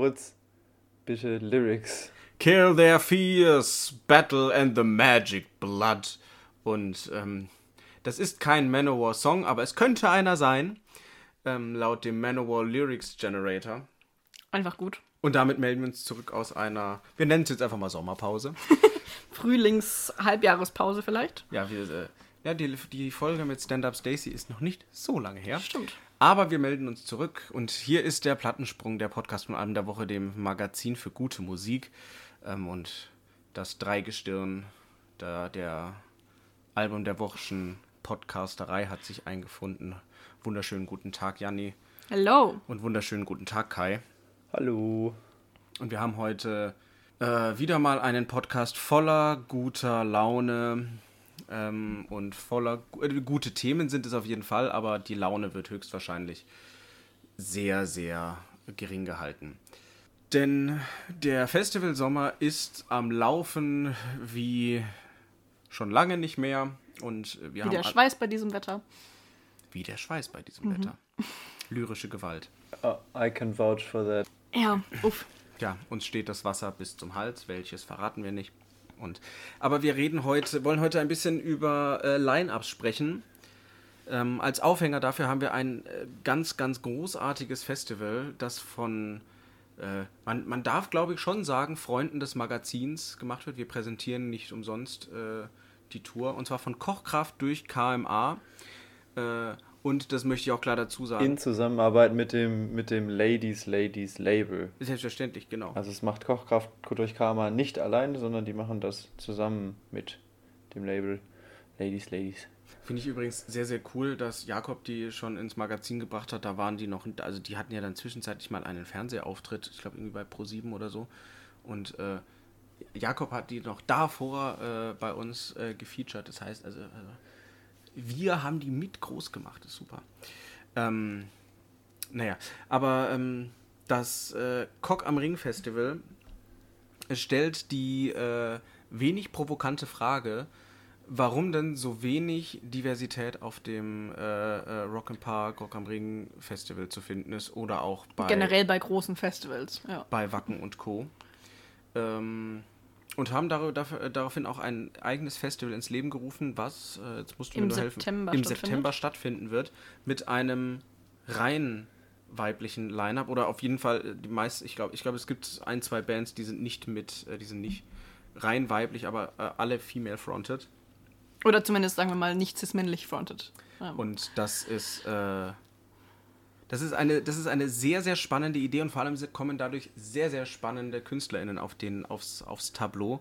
Moritz, bitte Lyrics. Kill their fears, battle and the magic blood. Und ähm, das ist kein Manowar-Song, aber es könnte einer sein, ähm, laut dem Manowar Lyrics Generator. Einfach gut. Und damit melden wir uns zurück aus einer, wir nennen es jetzt einfach mal Sommerpause. Frühlings-Halbjahrespause vielleicht. Ja, wir, äh, ja die, die Folge mit Stand-Up Stacy ist noch nicht so lange her. Stimmt. Aber wir melden uns zurück und hier ist der Plattensprung, der Podcast von Album der Woche, dem Magazin für gute Musik. Ähm, und das Dreigestirn der, der Album der Wochen Podcasterei hat sich eingefunden. Wunderschönen guten Tag, Janni. Hello. Und wunderschönen guten Tag, Kai. Hallo. Und wir haben heute äh, wieder mal einen Podcast voller guter Laune ähm, und voller äh, gute Themen sind es auf jeden Fall, aber die Laune wird höchstwahrscheinlich sehr, sehr gering gehalten. Denn der Festivalsommer ist am Laufen wie schon lange nicht mehr. Und wir Wie haben der Schweiß bei diesem Wetter. wie der Schweiß bei diesem Wetter. Lyrische Gewalt. Uh, I can vouch for that. Ja, uff. Ja, uns steht das Wasser bis zum Hals, welches verraten wir nicht. Und, aber wir reden heute, wollen heute ein bisschen über äh, Line-Ups sprechen. Ähm, als Aufhänger dafür haben wir ein äh, ganz, ganz großartiges Festival, das von, äh, man, man darf glaube ich schon sagen, Freunden des Magazins gemacht wird. Wir präsentieren nicht umsonst äh, die Tour und zwar von Kochkraft durch KMA. Und das möchte ich auch klar dazu sagen. In Zusammenarbeit mit dem, mit dem Ladies Ladies Label. Selbstverständlich, genau. Also es macht Kochkraft durch Karma nicht alleine, sondern die machen das zusammen mit dem Label Ladies Ladies. Finde ich übrigens sehr, sehr cool, dass Jakob die schon ins Magazin gebracht hat. Da waren die noch, also die hatten ja dann zwischenzeitlich mal einen Fernsehauftritt, ich glaube irgendwie bei Pro7 oder so. Und äh, Jakob hat die noch davor äh, bei uns äh, gefeatured. Das heißt, also, also wir haben die mit groß gemacht. Das ist super. Ähm, naja, aber ähm, das äh, Cock am Ring Festival stellt die äh, wenig provokante Frage, warum denn so wenig Diversität auf dem äh, äh, Rock and Park, Rock am Ring Festival zu finden ist oder auch bei, Generell bei großen Festivals. Ja. bei Wacken und Co. Ähm, und haben äh, daraufhin auch ein eigenes Festival ins Leben gerufen, was, äh, jetzt musst du Im mir nur helfen, September im stattfindet. September stattfinden wird, mit einem rein weiblichen Line-Up oder auf jeden Fall äh, die meisten, ich glaube, ich glaube, es gibt ein, zwei Bands, die sind nicht mit, die sind nicht rein weiblich, aber alle female-fronted. Oder zumindest, sagen wir mal, nicht cis-männlich fronted. Ja. Und das ist, äh, das ist eine, das ist eine sehr, sehr spannende Idee und vor allem kommen dadurch sehr, sehr spannende KünstlerInnen auf den, aufs, aufs Tableau.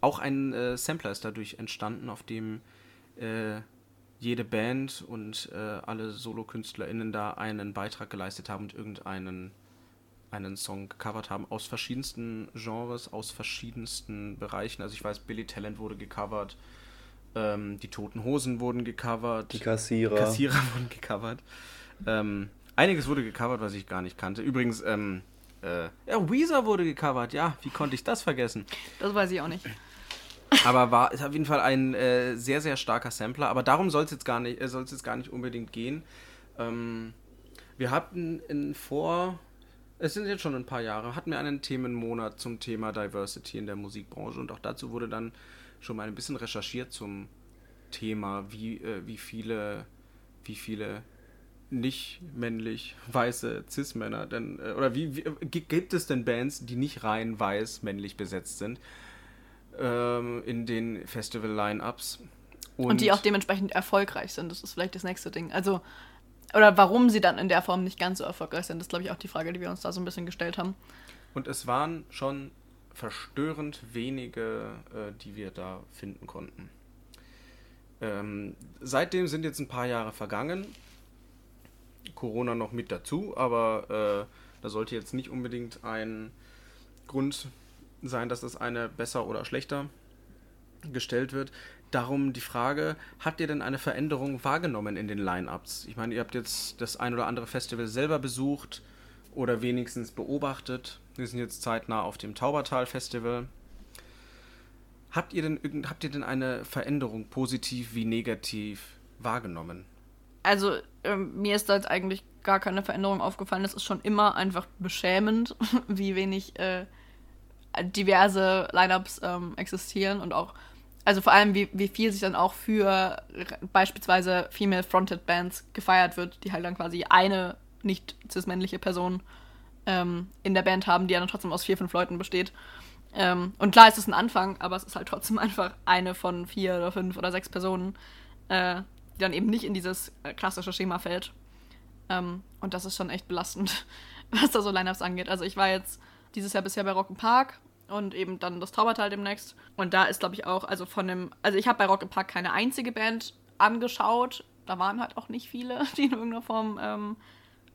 Auch ein äh, Sampler ist dadurch entstanden, auf dem äh, jede Band und äh, alle Solo-KünstlerInnen da einen Beitrag geleistet haben und irgendeinen einen Song gecovert haben aus verschiedensten Genres, aus verschiedensten Bereichen. Also ich weiß, Billy Talent wurde gecovert, ähm, die Toten Hosen wurden gecovert. Die Kassierer. Kassierer wurden gecovert. Ähm, einiges wurde gecovert, was ich gar nicht kannte. Übrigens, ähm, äh, ja, Weezer wurde gecovert. Ja, wie konnte ich das vergessen? Das weiß ich auch nicht. Aber war ist auf jeden Fall ein äh, sehr, sehr starker Sampler. Aber darum soll es jetzt gar nicht, äh, soll es jetzt gar nicht unbedingt gehen. Ähm, wir hatten in vor, es sind jetzt schon ein paar Jahre, hatten wir einen Themenmonat zum Thema Diversity in der Musikbranche und auch dazu wurde dann schon mal ein bisschen recherchiert zum Thema, wie, äh, wie viele, wie viele nicht männlich weiße Cis-Männer denn, äh, oder wie, wie gi- gibt es denn Bands, die nicht rein weiß männlich besetzt sind? ähm, in den Festival-Line-Ups. Und, die auch dementsprechend erfolgreich sind. Das ist vielleicht das nächste Ding. Also, oder warum sie dann in der Form nicht ganz so erfolgreich sind, das ist, glaube ich, auch die Frage, die wir uns da so ein bisschen gestellt haben. Und es waren schon verstörend wenige, äh, die wir da finden konnten. Ähm, seitdem sind jetzt ein paar Jahre vergangen. Corona noch mit dazu, aber äh, da sollte jetzt nicht unbedingt ein Grund sein, dass das eine besser oder schlechter gestellt wird. Darum die Frage, habt ihr denn eine Veränderung wahrgenommen in den Line-Ups? Ich meine, ihr habt jetzt das ein oder andere Festival selber besucht oder wenigstens beobachtet. Wir sind jetzt zeitnah auf dem Taubertal-Festival. Habt ihr denn habt ihr denn eine Veränderung positiv wie negativ wahrgenommen? Also, ähm, mir ist da jetzt eigentlich gar keine Veränderung aufgefallen. Es ist schon immer einfach beschämend, wie wenig äh, diverse Lineups ähm, existieren und auch, also vor allem, wie, wie viel sich dann auch für beispielsweise Female-Fronted Bands gefeiert wird, die halt dann quasi eine nicht cis-männliche Person ähm, in der Band haben, die ja dann trotzdem aus vier, fünf Leuten besteht. Ähm, und klar, es ist ein Anfang, aber es ist halt trotzdem einfach eine von vier oder fünf oder sechs Personen, äh, die dann eben nicht in dieses äh, klassische Schema fällt. Ähm, und das ist schon echt belastend, was da so Lineups angeht. Also ich war jetzt dieses Jahr bisher bei Rock'n'Park und eben dann das Taubertal demnächst. Und da ist, glaube ich, auch, also von dem, also ich habe bei Rock'n'Park keine einzige Band angeschaut. Da waren halt auch nicht viele, die in irgendeiner Form ähm,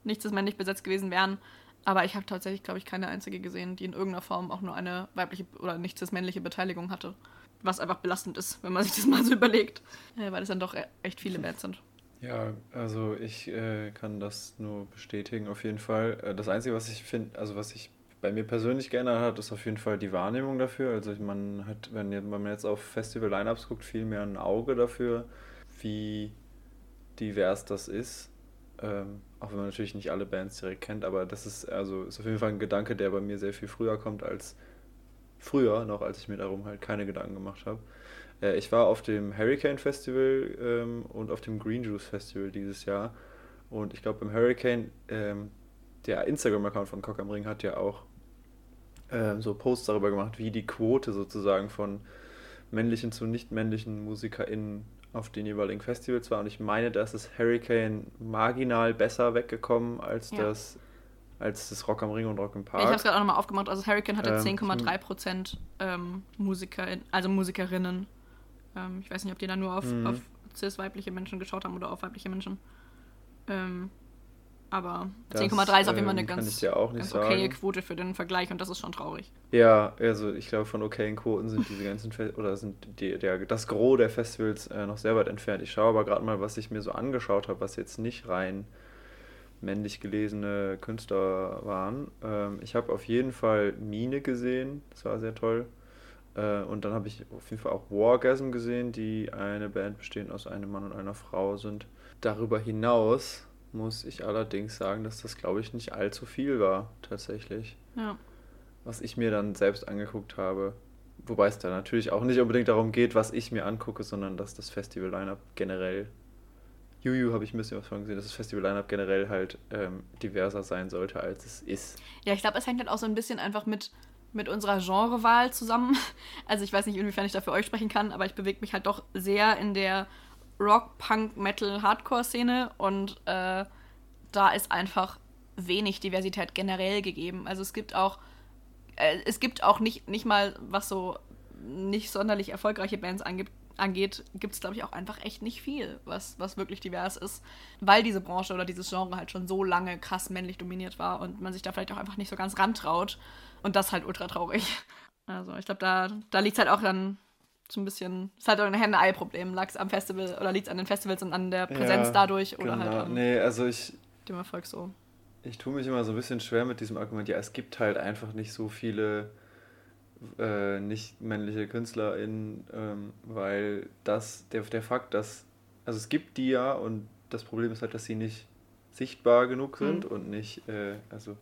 nicht männlich besetzt gewesen wären. Aber ich habe tatsächlich, glaube ich, keine einzige gesehen, die in irgendeiner Form auch nur eine weibliche oder nicht männliche Beteiligung hatte. Was einfach belastend ist, wenn man sich das mal so überlegt. Weil es dann doch e-, echt viele Bands sind. Ja, also ich äh, kann das nur bestätigen, auf jeden Fall. Äh, das Einzige, was ich finde, also was sich bei mir persönlich geändert hat, ist auf jeden Fall die Wahrnehmung dafür. Also man hat, wenn man jetzt auf Festival-Lineups guckt, viel mehr ein Auge dafür, wie divers das ist. Ähm, auch wenn man natürlich nicht alle Bands direkt kennt, aber das ist also ist auf jeden Fall ein Gedanke, der bei mir sehr viel früher kommt als früher, noch als ich mir darum halt keine Gedanken gemacht habe. Äh, ich war auf dem Hurricane Festival ähm, und auf dem Green Juice Festival dieses Jahr. Und ich glaube, beim Hurricane, ähm, der Instagram-Account von Cock am Ring hat ja auch ähm, so Posts darüber gemacht, wie die Quote sozusagen von männlichen zu nicht männlichen MusikerInnen auf den jeweiligen Festivals war. Und ich meine, dass es Hurricane marginal besser weggekommen als ja. das als das Rock am Ring und Rock im Park. Ich habe es gerade auch nochmal aufgemacht. Also Hurricane hatte ähm, 10,3 Prozent ähm, Musiker, also Musikerinnen. Ähm, ich weiß nicht, ob die da nur auf, mhm. auf cis-weibliche Menschen geschaut haben oder auf weibliche Menschen. Ähm, aber 10,3 ist auf jeden Fall eine ähm, ganz, ja ganz okaye Quote für den Vergleich und das ist schon traurig. Ja, also ich glaube, von okayen Quoten sind diese ganzen Fe oder sind die, der, das Gros der Festivals äh, noch sehr weit entfernt. Ich schaue aber gerade mal, was ich mir so angeschaut habe, was jetzt nicht rein männlich gelesene Künstler waren. Ähm, ich habe auf jeden Fall Mine gesehen, das war sehr toll. Äh, und dann habe ich auf jeden Fall auch Wargasm gesehen, die eine Band bestehend aus einem Mann und einer Frau sind. Darüber hinaus muss ich allerdings sagen, dass das, glaube ich, nicht allzu viel war, tatsächlich. Ja. Was ich mir dann selbst angeguckt habe. Wobei es da natürlich auch nicht unbedingt darum geht, was ich mir angucke, sondern dass das Festival-Line-Up generell. Juju habe ich ein bisschen was von gesehen, dass das Festival-Line-Up generell halt ähm, diverser sein sollte, als es ist. Ja, ich glaube, es hängt halt auch so ein bisschen einfach mit, mit unserer Genrewahl zusammen. Also ich weiß nicht, inwiefern ich da für euch sprechen kann, aber ich bewege mich halt doch sehr in der Rock, Punk, Metal, Hardcore-Szene und äh, da ist einfach wenig Diversität generell gegeben. Also es gibt auch, äh, es gibt auch nicht, nicht mal, was so nicht sonderlich erfolgreiche Bands angibt, angeht, gibt es, glaube ich, auch einfach echt nicht viel, was, was wirklich divers ist, weil diese Branche oder dieses Genre halt schon so lange krass männlich dominiert war und man sich da vielleicht auch einfach nicht so ganz rantraut. Und das halt ultra traurig. Also ich glaube, da, da liegt es halt auch dann so ein bisschen, ist halt auch ein Henne-Ei-Problem. Lag es am Festival oder liegt es an den Festivals und an der Präsenz ja, dadurch oder genau. halt an nee, also ich, dem Erfolg so. Ich tue mich immer so ein bisschen schwer mit diesem Argument. Ja, es gibt halt einfach nicht so viele äh, nicht männliche KünstlerInnen, ähm, weil das, der, der Fakt, dass, also es gibt die ja und das Problem ist halt, dass sie nicht sichtbar genug sind mhm. und nicht, äh, also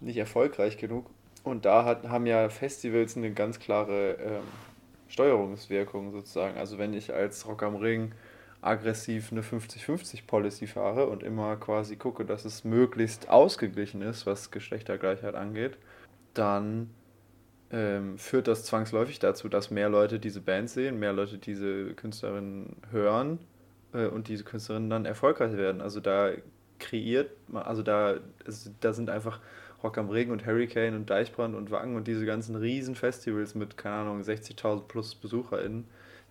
nicht erfolgreich genug. Und da hat, haben ja Festivals eine ganz klare ähm, Steuerungswirkung sozusagen. Also wenn ich als Rock am Ring aggressiv eine 50-50 Policy fahre und immer quasi gucke, dass es möglichst ausgeglichen ist, was Geschlechtergleichheit angeht, dann ähm, führt das zwangsläufig dazu, dass mehr Leute diese Band sehen, mehr Leute diese Künstlerin hören äh, und diese Künstlerinnen dann erfolgreich werden. Also da kreiert man, also da, also da sind einfach Rock am Regen und Hurricane und Deichbrand und Wacken und diese ganzen riesen Festivals mit, keine Ahnung, 60.000 plus BesucherInnen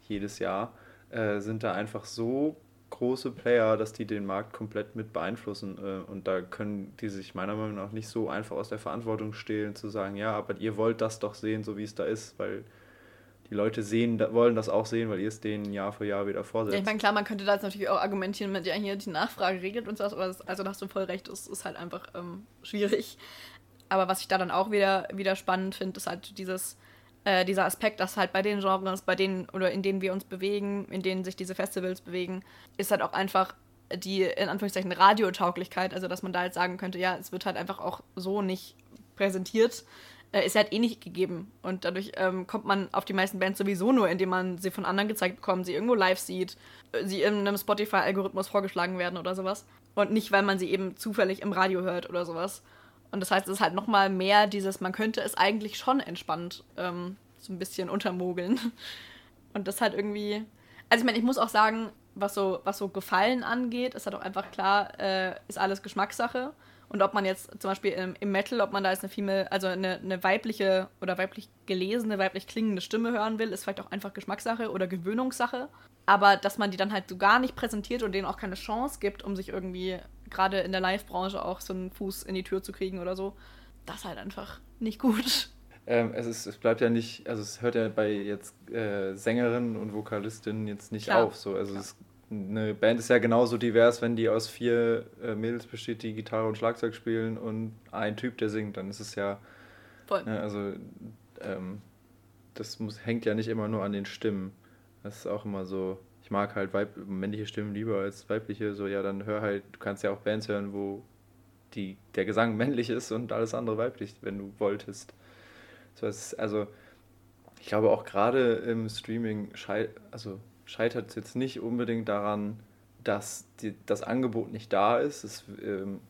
jedes Jahr, äh, sind da einfach so große Player, dass die den Markt komplett mit beeinflussen. Äh, und da können die sich meiner Meinung nach nicht so einfach aus der Verantwortung stehlen, zu sagen, ja, aber ihr wollt das doch sehen, so wie es da ist, weil die Leute sehen, wollen das auch sehen, weil ihr es denen Jahr für Jahr wieder vorsetzt. Ich meine, klar, man könnte da jetzt natürlich auch argumentieren mit, ja, hier die Nachfrage regelt uns das, aber das, also da hast du voll recht, es ist halt einfach ähm, schwierig. Aber was ich da dann auch wieder, wieder spannend finde, ist halt dieses, äh, dieser Aspekt, dass halt bei den Genres, bei denen oder in denen wir uns bewegen, in denen sich diese Festivals bewegen, ist halt auch einfach die in Anführungszeichen Radiotauglichkeit, also dass man da jetzt sagen könnte, ja, es wird halt einfach auch so nicht präsentiert, äh, ist halt eh nicht gegeben. Und dadurch ähm, kommt man auf die meisten Bands sowieso nur, indem man sie von anderen gezeigt bekommt, sie irgendwo live sieht, äh, sie in einem Spotify-Algorithmus vorgeschlagen werden oder sowas. Und nicht, weil man sie eben zufällig im Radio hört oder sowas. Und das heißt, es ist halt nochmal mehr dieses, man könnte es eigentlich schon entspannt ähm, so ein bisschen untermogeln. Und das halt irgendwie. Also ich meine, ich muss auch sagen, was so, was so Gefallen angeht, ist halt auch einfach klar, äh, ist alles Geschmackssache. Und ob man jetzt zum Beispiel im, im Metal, ob man da jetzt eine Female, also eine, eine weibliche oder weiblich gelesene, weiblich klingende Stimme hören will, ist vielleicht auch einfach Geschmackssache oder Gewöhnungssache. Aber dass man die dann halt so gar nicht präsentiert und denen auch keine Chance gibt, um sich irgendwie gerade in der Live-Branche auch so einen Fuß in die Tür zu kriegen oder so, das ist halt einfach nicht gut. Ähm, es, ist, es bleibt ja nicht, also es hört ja bei jetzt äh, Sängerinnen und Vokalistinnen jetzt nicht Klar. auf. So. Also es, eine Band ist ja genauso divers, wenn die aus vier äh, Mädels besteht, die Gitarre und Schlagzeug spielen und ein Typ, der singt, dann ist es ja, Voll. ne, also ähm, das muss, hängt ja nicht immer nur an den Stimmen. Das ist auch immer so, ich mag halt weib männliche Stimmen lieber als weibliche, so ja, dann hör halt, du kannst ja auch Bands hören, wo die, der Gesang männlich ist und alles andere weiblich, wenn du wolltest. So, es ist, also, ich glaube auch gerade im Streaming schei also scheitert es jetzt nicht unbedingt daran, dass die, das Angebot nicht da ist. Es, ähm,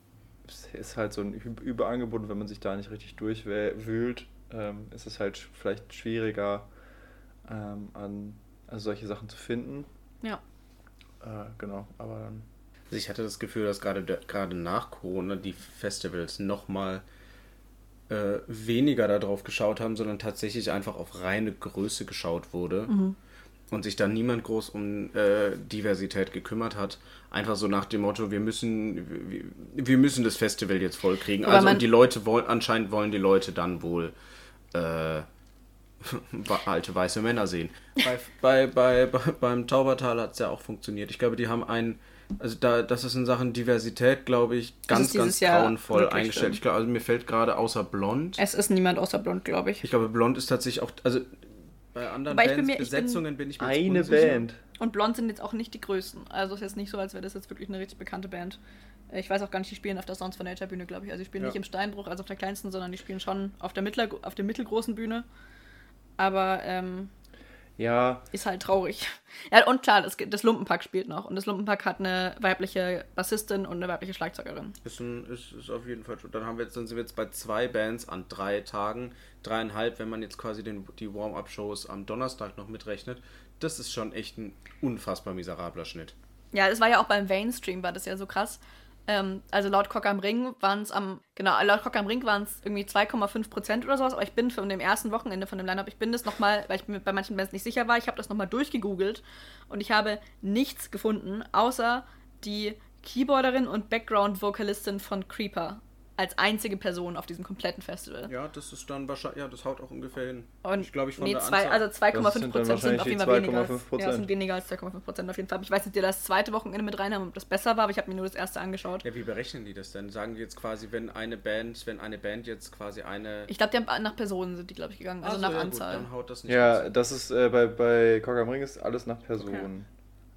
es ist halt so ein Überangebot, wenn man sich da nicht richtig durchwühlt, ähm, ist es halt vielleicht schwieriger, ähm, an also solche Sachen zu finden. Ja. Äh, genau, aber dann. Also ich hatte das Gefühl, dass gerade gerade nach Corona die Festivals nochmal äh, weniger darauf geschaut haben, sondern tatsächlich einfach auf reine Größe geschaut wurde und sich dann niemand groß um äh, Diversität gekümmert hat. Einfach so nach dem Motto, wir müssen, wir, wir müssen das Festival jetzt vollkriegen. Aber Also die Leute wollen, anscheinend wollen die Leute dann wohl äh, alte weiße Männer sehen. Bei, bei, bei, bei, beim Taubertal hat es ja auch funktioniert. Ich glaube, die haben ein, also da, das ist in Sachen Diversität, glaube ich, ganz, ganz grauenvoll eingestellt. schlimm. Ich glaube, also mir fällt gerade außer Blond. Es ist niemand außer Blond, glaube ich. Ich glaube, Blond ist tatsächlich auch, also bei anderen bin Bands, mir- ich bin- Besetzungen bin ich mir Eine unsicher. Band. Und Blond sind jetzt auch nicht die größten. Also es ist jetzt nicht so, als wäre das jetzt wirklich eine richtig bekannte Band. Ich weiß auch gar nicht, die spielen auf der Sounds von Nature Bühne, glaube ich. Also die spielen Ja. nicht im Steinbruch, also auf der kleinsten, sondern die spielen schon auf der, mittler, auf der mittelgroßen Bühne. Aber ähm, Ja, ist halt traurig. Ja, und klar, das, das Lumpenpack spielt noch. Und das Lumpenpack hat eine weibliche Bassistin und eine weibliche Schlagzeugerin. Ist, ein, ist, ist auf jeden Fall schon. Dann haben wir jetzt, dann sind wir jetzt bei zwei Bands an drei Tagen, dreieinhalb, wenn man jetzt quasi den, die Warm-up-Shows am Donnerstag noch mitrechnet. Das ist schon echt ein unfassbar miserabler Schnitt. Ja, das war ja auch beim Mainstream, war das ja so krass. Ähm, also laut Cock am Ring waren es am, genau, laut Cock am Ring waren es irgendwie 2,5 Prozent oder sowas, aber ich bin von dem ersten Wochenende von dem Line-Up, ich bin das nochmal, weil ich mir bei manchen Bands nicht sicher war, ich habe das nochmal durchgegoogelt und ich habe nichts gefunden, außer die Keyboarderin und Background-Vokalistin von Creeper als einzige Person auf diesem kompletten Festival. Ja, das ist dann wahrscheinlich, ja, das haut auch ungefähr hin. Und ich glaube, ich von nee, der zwei, Anzahl- also 2,5 Das sind dann Prozent sind auf jeden Fall weniger. Als, 2,5%. ja, sind weniger als 2,5 Prozent auf jeden Fall. Ich weiß nicht, ob die das zweite Wochenende mit rein haben, ob das besser war, aber ich habe mir nur das erste angeschaut. Ja, wie berechnen die das denn? Sagen die jetzt quasi, wenn eine Band, wenn eine Band jetzt quasi eine. Ich glaube, die haben nach Personen sind die, glaube ich, gegangen, also Ach so, nach ja, Anzahl. Gut, dann haut das nicht Ja, raus. das ist äh, bei, bei Cock am Ring ist alles nach Person.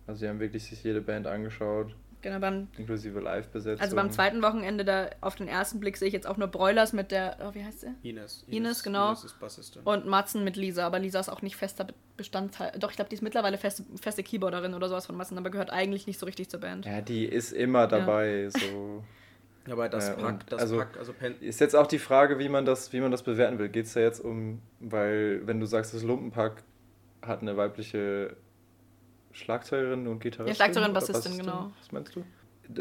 Also sie haben wirklich sich jede Band angeschaut, Genau, beim, inklusive Live-Besetzung. also beim zweiten Wochenende, da auf den ersten Blick sehe ich jetzt auch nur Broilers mit der, oh, wie heißt sie? Ines. Ines, genau. Ines ist Bassistin. Und Matzen mit Lisa, aber Lisa ist auch nicht fester Be- Bestandteil. Doch, ich glaube, die ist mittlerweile feste, feste Keyboarderin oder sowas von Matzen, aber gehört eigentlich nicht so richtig zur Band. Ja, die ist immer dabei. So. Ja, aber das Äh, Pack, und das also- Pack, also Ist jetzt auch die Frage, wie man das, wie man das bewerten will. Geht es da jetzt um, weil wenn du sagst, das Lumpenpack hat eine weibliche Schlagzeugerin und Gitarristin? Ja, Schlagzeugerin, oder Bassistin, genau. Was meinst du?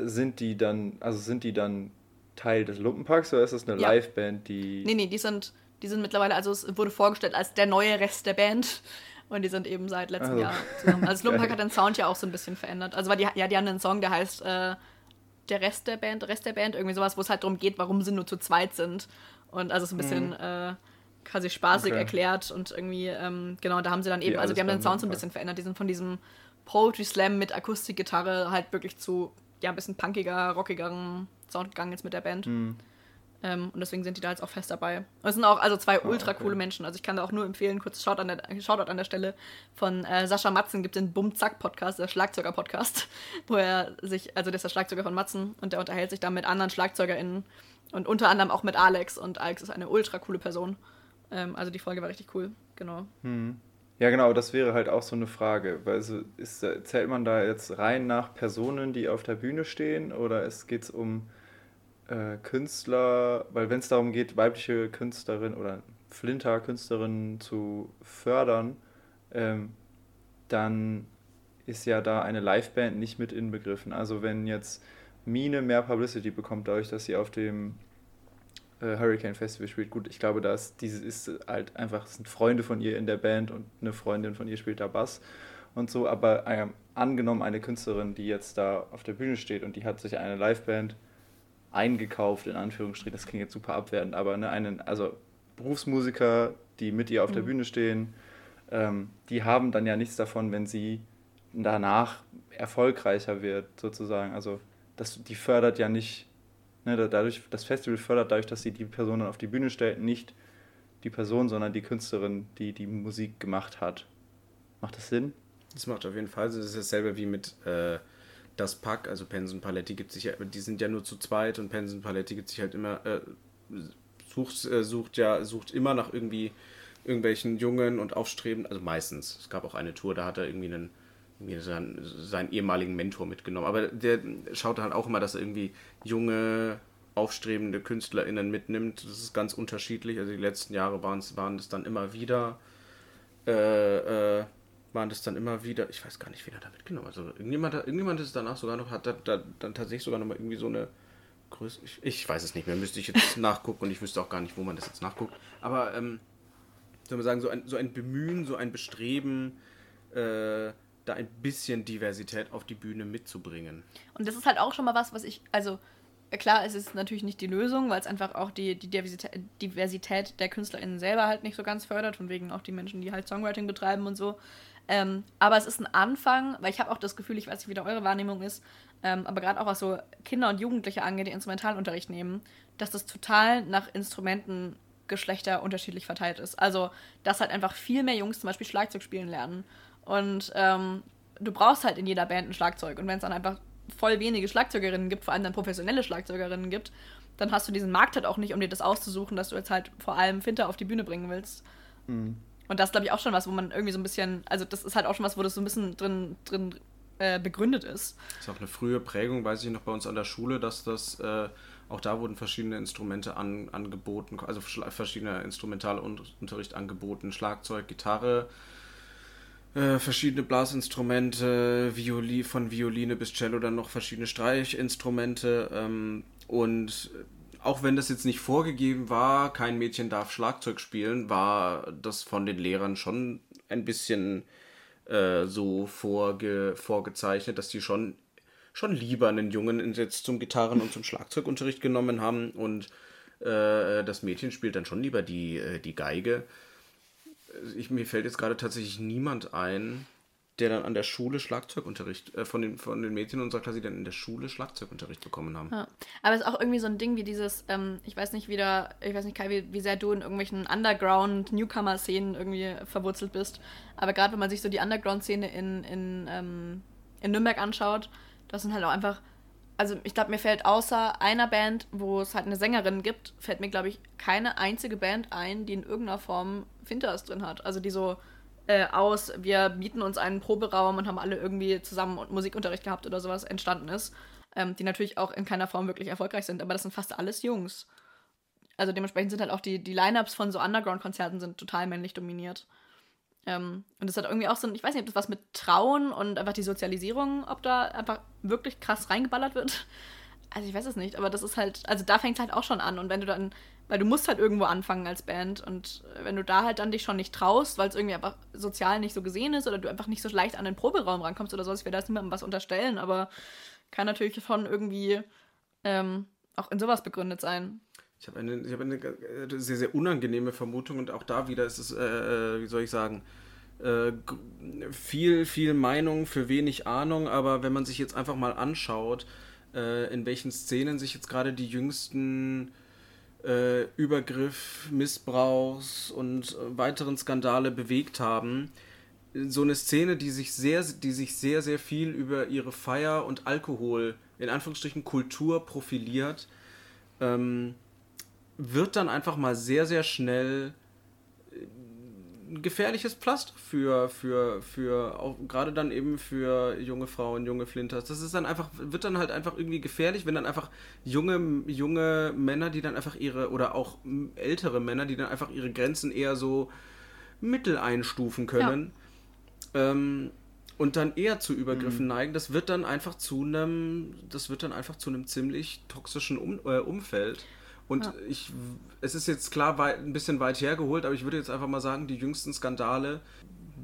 Sind die dann, also sind die dann Teil des Lumpenpacks oder ist das eine Ja. Liveband, die. Nee, nee, die sind, die sind mittlerweile, also es wurde vorgestellt als der neue Rest der Band. Und die sind eben seit letztem Also. Jahr zusammen. Also Lumpenpack Geil. hat den Sound ja auch so ein bisschen verändert. Also weil die, ja, die haben einen Song, der heißt äh, Der Rest der Band, Rest der Band, irgendwie sowas, wo es halt darum geht, warum sie nur zu zweit sind. Und also so ein bisschen äh, quasi spaßig Mhm. Okay. erklärt und irgendwie, ähm, genau, da haben sie dann eben, Wie also die haben den Sound so ein bisschen verändert. Die sind von diesem Poetry Slam mit Akustikgitarre halt wirklich zu, ja, ein bisschen punkiger, rockigeren Sound gegangen jetzt mit der Band. Hm. Ähm, und deswegen sind die da jetzt auch fest dabei. Und es sind auch also zwei oh, ultra coole Menschen. Also ich kann da auch nur empfehlen, kurz Shoutout an der, Shoutout an der Stelle von äh, Sascha Matzen gibt es den Bum Zack Podcast, der Schlagzeuger-Podcast, wo er sich, also der ist der Schlagzeuger von Matzen und der unterhält sich da mit anderen SchlagzeugerInnen und unter anderem auch mit Alex. Und Alex ist eine ultra coole Person. Ähm, also die Folge war richtig cool, genau. Hm. Ja, genau, das wäre halt auch so eine Frage. Weil so ist, zählt man da jetzt rein nach Personen, die auf der Bühne stehen, oder geht es um äh, Künstler, weil wenn es darum geht, weibliche Künstlerinnen oder Flinter-Künstlerinnen zu fördern, ähm, dann ist ja da eine Liveband nicht mit inbegriffen. Also wenn jetzt Mine mehr Publicity bekommt, dadurch, dass sie auf dem Hurricane Festival spielt, gut, ich glaube, das diese ist halt einfach, es sind Freunde von ihr in der Band und eine Freundin von ihr spielt da Bass und so, aber äh, angenommen eine Künstlerin, die jetzt da auf der Bühne steht und die hat sich eine Liveband eingekauft, in Anführungsstrichen, das klingt jetzt super abwertend, aber ne, einen, also Berufsmusiker, die mit ihr auf mhm. der Bühne stehen, ähm, die haben dann ja nichts davon, wenn sie danach erfolgreicher wird, sozusagen. Also das, die fördert ja nicht, ne, dadurch, das Festival fördert dadurch, dass sie die Person dann auf die Bühne stellt, nicht die Person, sondern die Künstlerin, die die Musik gemacht hat. Macht das Sinn? Das macht auf jeden Fall Sinn. Das ist dasselbe wie mit äh, das Pack, also Pensen Paletti gibt sich ja, die sind ja nur zu zweit und Pensen Paletti gibt sich halt immer, äh, sucht, äh, sucht ja, sucht immer nach irgendwie irgendwelchen Jungen und aufstrebenden, also meistens. Es gab auch eine Tour, da hat er irgendwie einen, seinen, seinen ehemaligen Mentor mitgenommen. Aber der schaut halt auch immer, dass er irgendwie junge, aufstrebende KünstlerInnen mitnimmt. Das ist ganz unterschiedlich. Also die letzten Jahre waren es waren das dann immer wieder äh, äh, waren das dann immer wieder, ich weiß gar nicht, wen er da mitgenommen hat. Also irgendjemand, irgendjemand ist danach sogar noch, hat da, da, dann tatsächlich sogar noch mal irgendwie so eine Größe, ich, ich, weiß es nicht mehr, müsste ich jetzt nachgucken und ich wüsste auch gar nicht, wo man das jetzt nachguckt. Aber, ähm, soll man sagen, so ein, so ein Bemühen, so ein Bestreben, äh, da ein bisschen Diversität auf die Bühne mitzubringen. Und das ist halt auch schon mal was, was ich, also klar, es ist natürlich nicht die Lösung, weil es einfach auch die, die Diversität, Diversität der KünstlerInnen selber halt nicht so ganz fördert, von wegen auch die Menschen, die halt Songwriting betreiben und so. Ähm, aber es ist ein Anfang, weil ich habe auch das Gefühl, ich weiß nicht, wie da eure Wahrnehmung ist, ähm, aber gerade auch was so Kinder und Jugendliche angeht, die Instrumentalunterricht nehmen, dass das total nach Instrumentengeschlechter unterschiedlich verteilt ist. Also, dass halt einfach viel mehr Jungs zum Beispiel Schlagzeug spielen lernen. Und ähm, du brauchst halt in jeder Band ein Schlagzeug. Und wenn es dann einfach voll wenige Schlagzeugerinnen gibt, vor allem dann professionelle Schlagzeugerinnen gibt, dann hast du diesen Markt halt auch nicht, um dir das auszusuchen, dass du jetzt halt vor allem Finter auf die Bühne bringen willst. Mhm. Und das glaube ich auch schon was, wo man irgendwie so ein bisschen, also das ist halt auch schon was, wo das so ein bisschen drin, drin äh, begründet ist. Das ist auch eine frühe Prägung, weiß ich noch bei uns an der Schule, dass das äh, auch da wurden verschiedene Instrumente an, angeboten, also verschiedene Instrumentalunterricht angeboten, Schlagzeug, Gitarre, äh, verschiedene Blasinstrumente, Violi, von Violine bis Cello, dann noch verschiedene Streichinstrumente ähm, und auch wenn das jetzt nicht vorgegeben war, kein Mädchen darf Schlagzeug spielen, war das von den Lehrern schon ein bisschen äh, so vorge vorgezeichnet, dass die schon, schon lieber einen Jungen jetzt zum Gitarren- und zum Schlagzeugunterricht genommen haben und äh, das Mädchen spielt dann schon lieber die, äh, die Geige. Ich, mir fällt jetzt gerade tatsächlich niemand ein, der dann an der Schule Schlagzeugunterricht äh, von, den, von den Mädchen unserer Klasse, die dann in der Schule Schlagzeugunterricht bekommen haben. Ja. Aber es ist auch irgendwie so ein Ding wie dieses, ähm, ich weiß nicht, wie da, ich weiß nicht, Kai, wie, wie sehr du in irgendwelchen Underground-Newcomer-Szenen irgendwie verwurzelt bist. Aber gerade wenn man sich so die Underground-Szene in, in, ähm, in Nürnberg anschaut, das sind halt auch einfach, also ich glaube, mir fällt außer einer Band, wo es halt eine Sängerin gibt, fällt mir, glaube ich, keine einzige Band ein, die in irgendeiner Form Finters drin hat. Also die so äh, aus, wir mieten uns einen Proberaum und haben alle irgendwie zusammen Musikunterricht gehabt oder sowas entstanden ist. Ähm, die natürlich auch in keiner Form wirklich erfolgreich sind, aber das sind fast alles Jungs. Also dementsprechend sind halt auch die, die Line-Ups von so Underground-Konzerten sind total männlich dominiert. Ähm, und das hat irgendwie auch so ein, ich weiß nicht, ob das was mit Trauen und einfach die Sozialisierung, ob da einfach wirklich krass reingeballert wird. Also ich weiß es nicht, aber das ist halt, also da fängt es halt auch schon an. Und wenn du dann weil du musst halt irgendwo anfangen als Band und wenn du da halt dann dich schon nicht traust, weil es irgendwie einfach sozial nicht so gesehen ist oder du einfach nicht so leicht an den Proberaum rankommst oder so, ich werde das niemandem was unterstellen, aber kann natürlich schon irgendwie ähm, auch in sowas begründet sein. Ich habe eine, hab eine äh, sehr, sehr unangenehme Vermutung und auch da wieder ist es, äh, äh, wie soll ich sagen, äh, viel, viel Meinung für wenig Ahnung, aber wenn man sich jetzt einfach mal anschaut, äh, in welchen Szenen sich jetzt gerade die jüngsten äh, Übergriff, Missbrauchs und äh, weiteren Skandale bewegt haben. So eine Szene, die sich sehr, die sich sehr, sehr viel über ihre Feier und Alkohol, in Anführungsstrichen Kultur profiliert, ähm, wird dann einfach mal sehr, sehr schnell ein gefährliches Pflaster für, für, für auch gerade dann eben für junge Frauen, junge Flinters. Das ist dann einfach, wird dann halt einfach irgendwie gefährlich, wenn dann einfach junge, junge Männer, die dann einfach ihre, oder auch ältere Männer, die dann einfach ihre Grenzen eher so mittel einstufen können. Ja. Ähm, und dann eher zu Übergriffen mhm. neigen, das wird dann einfach zu einem, das wird dann einfach zu einem ziemlich toxischen um, äh, Umfeld. Und ja. ich, es ist jetzt klar weit, ein bisschen weit hergeholt, aber ich würde jetzt einfach mal sagen, die jüngsten Skandale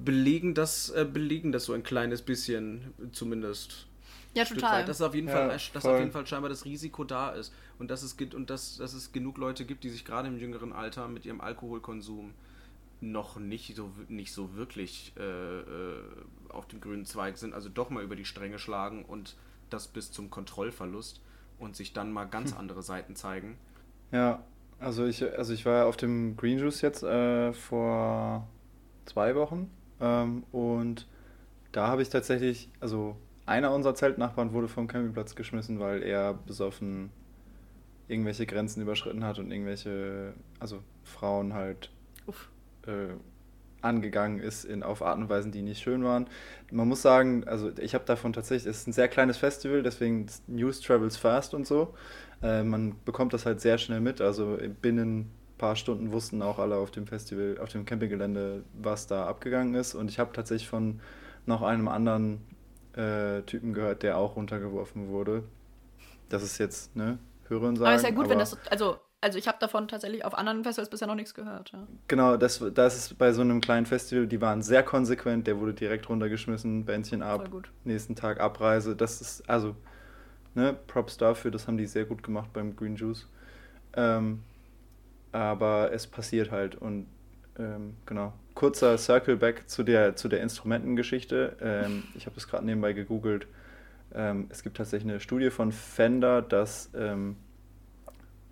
belegen das, äh, belegen das so ein kleines bisschen zumindest. Ja, total. Dass auf jeden ja, Fall, dass auf jeden Fall scheinbar das Risiko da ist und dass es gibt und dass, dass es genug Leute gibt, die sich gerade im jüngeren Alter mit ihrem Alkoholkonsum noch nicht so nicht so wirklich äh, äh, auf dem grünen Zweig sind, also doch mal über die Stränge schlagen und das bis zum Kontrollverlust und sich dann mal ganz hm. andere Seiten zeigen. Ja, also ich, also ich war ja auf dem Green Juice jetzt äh, vor zwei Wochen ähm, und da habe ich tatsächlich, also einer unserer Zeltnachbarn wurde vom Campingplatz geschmissen, weil er besoffen irgendwelche Grenzen überschritten hat und irgendwelche, also Frauen halt äh, angegangen ist in, auf Arten und Weisen, die nicht schön waren. Man muss sagen, also ich habe davon tatsächlich, es ist ein sehr kleines Festival, deswegen News travels fast und so. Äh, man bekommt das halt sehr schnell mit. Also binnen ein paar Stunden wussten auch alle auf dem Festival, auf dem Campinggelände, was da abgegangen ist. Und ich habe tatsächlich von noch einem anderen äh, Typen gehört, der auch runtergeworfen wurde. Das ist jetzt, ne, hören sagen. Aber ist ja gut, wenn das, also also ich habe davon tatsächlich auf anderen Festivals bisher noch nichts gehört. Ja. Genau, das, das ist bei so einem kleinen Festival, die waren sehr konsequent, der wurde direkt runtergeschmissen, Bändchen ab, nächsten Tag Abreise. Das ist, also Ne, Props dafür, das haben die sehr gut gemacht beim Green Juice. Ähm, aber es passiert halt und ähm, genau. Kurzer Circle back zu der, zu der Instrumentengeschichte. Ähm, ich habe das gerade nebenbei gegoogelt. Ähm, es gibt tatsächlich eine Studie von Fender, dass ähm,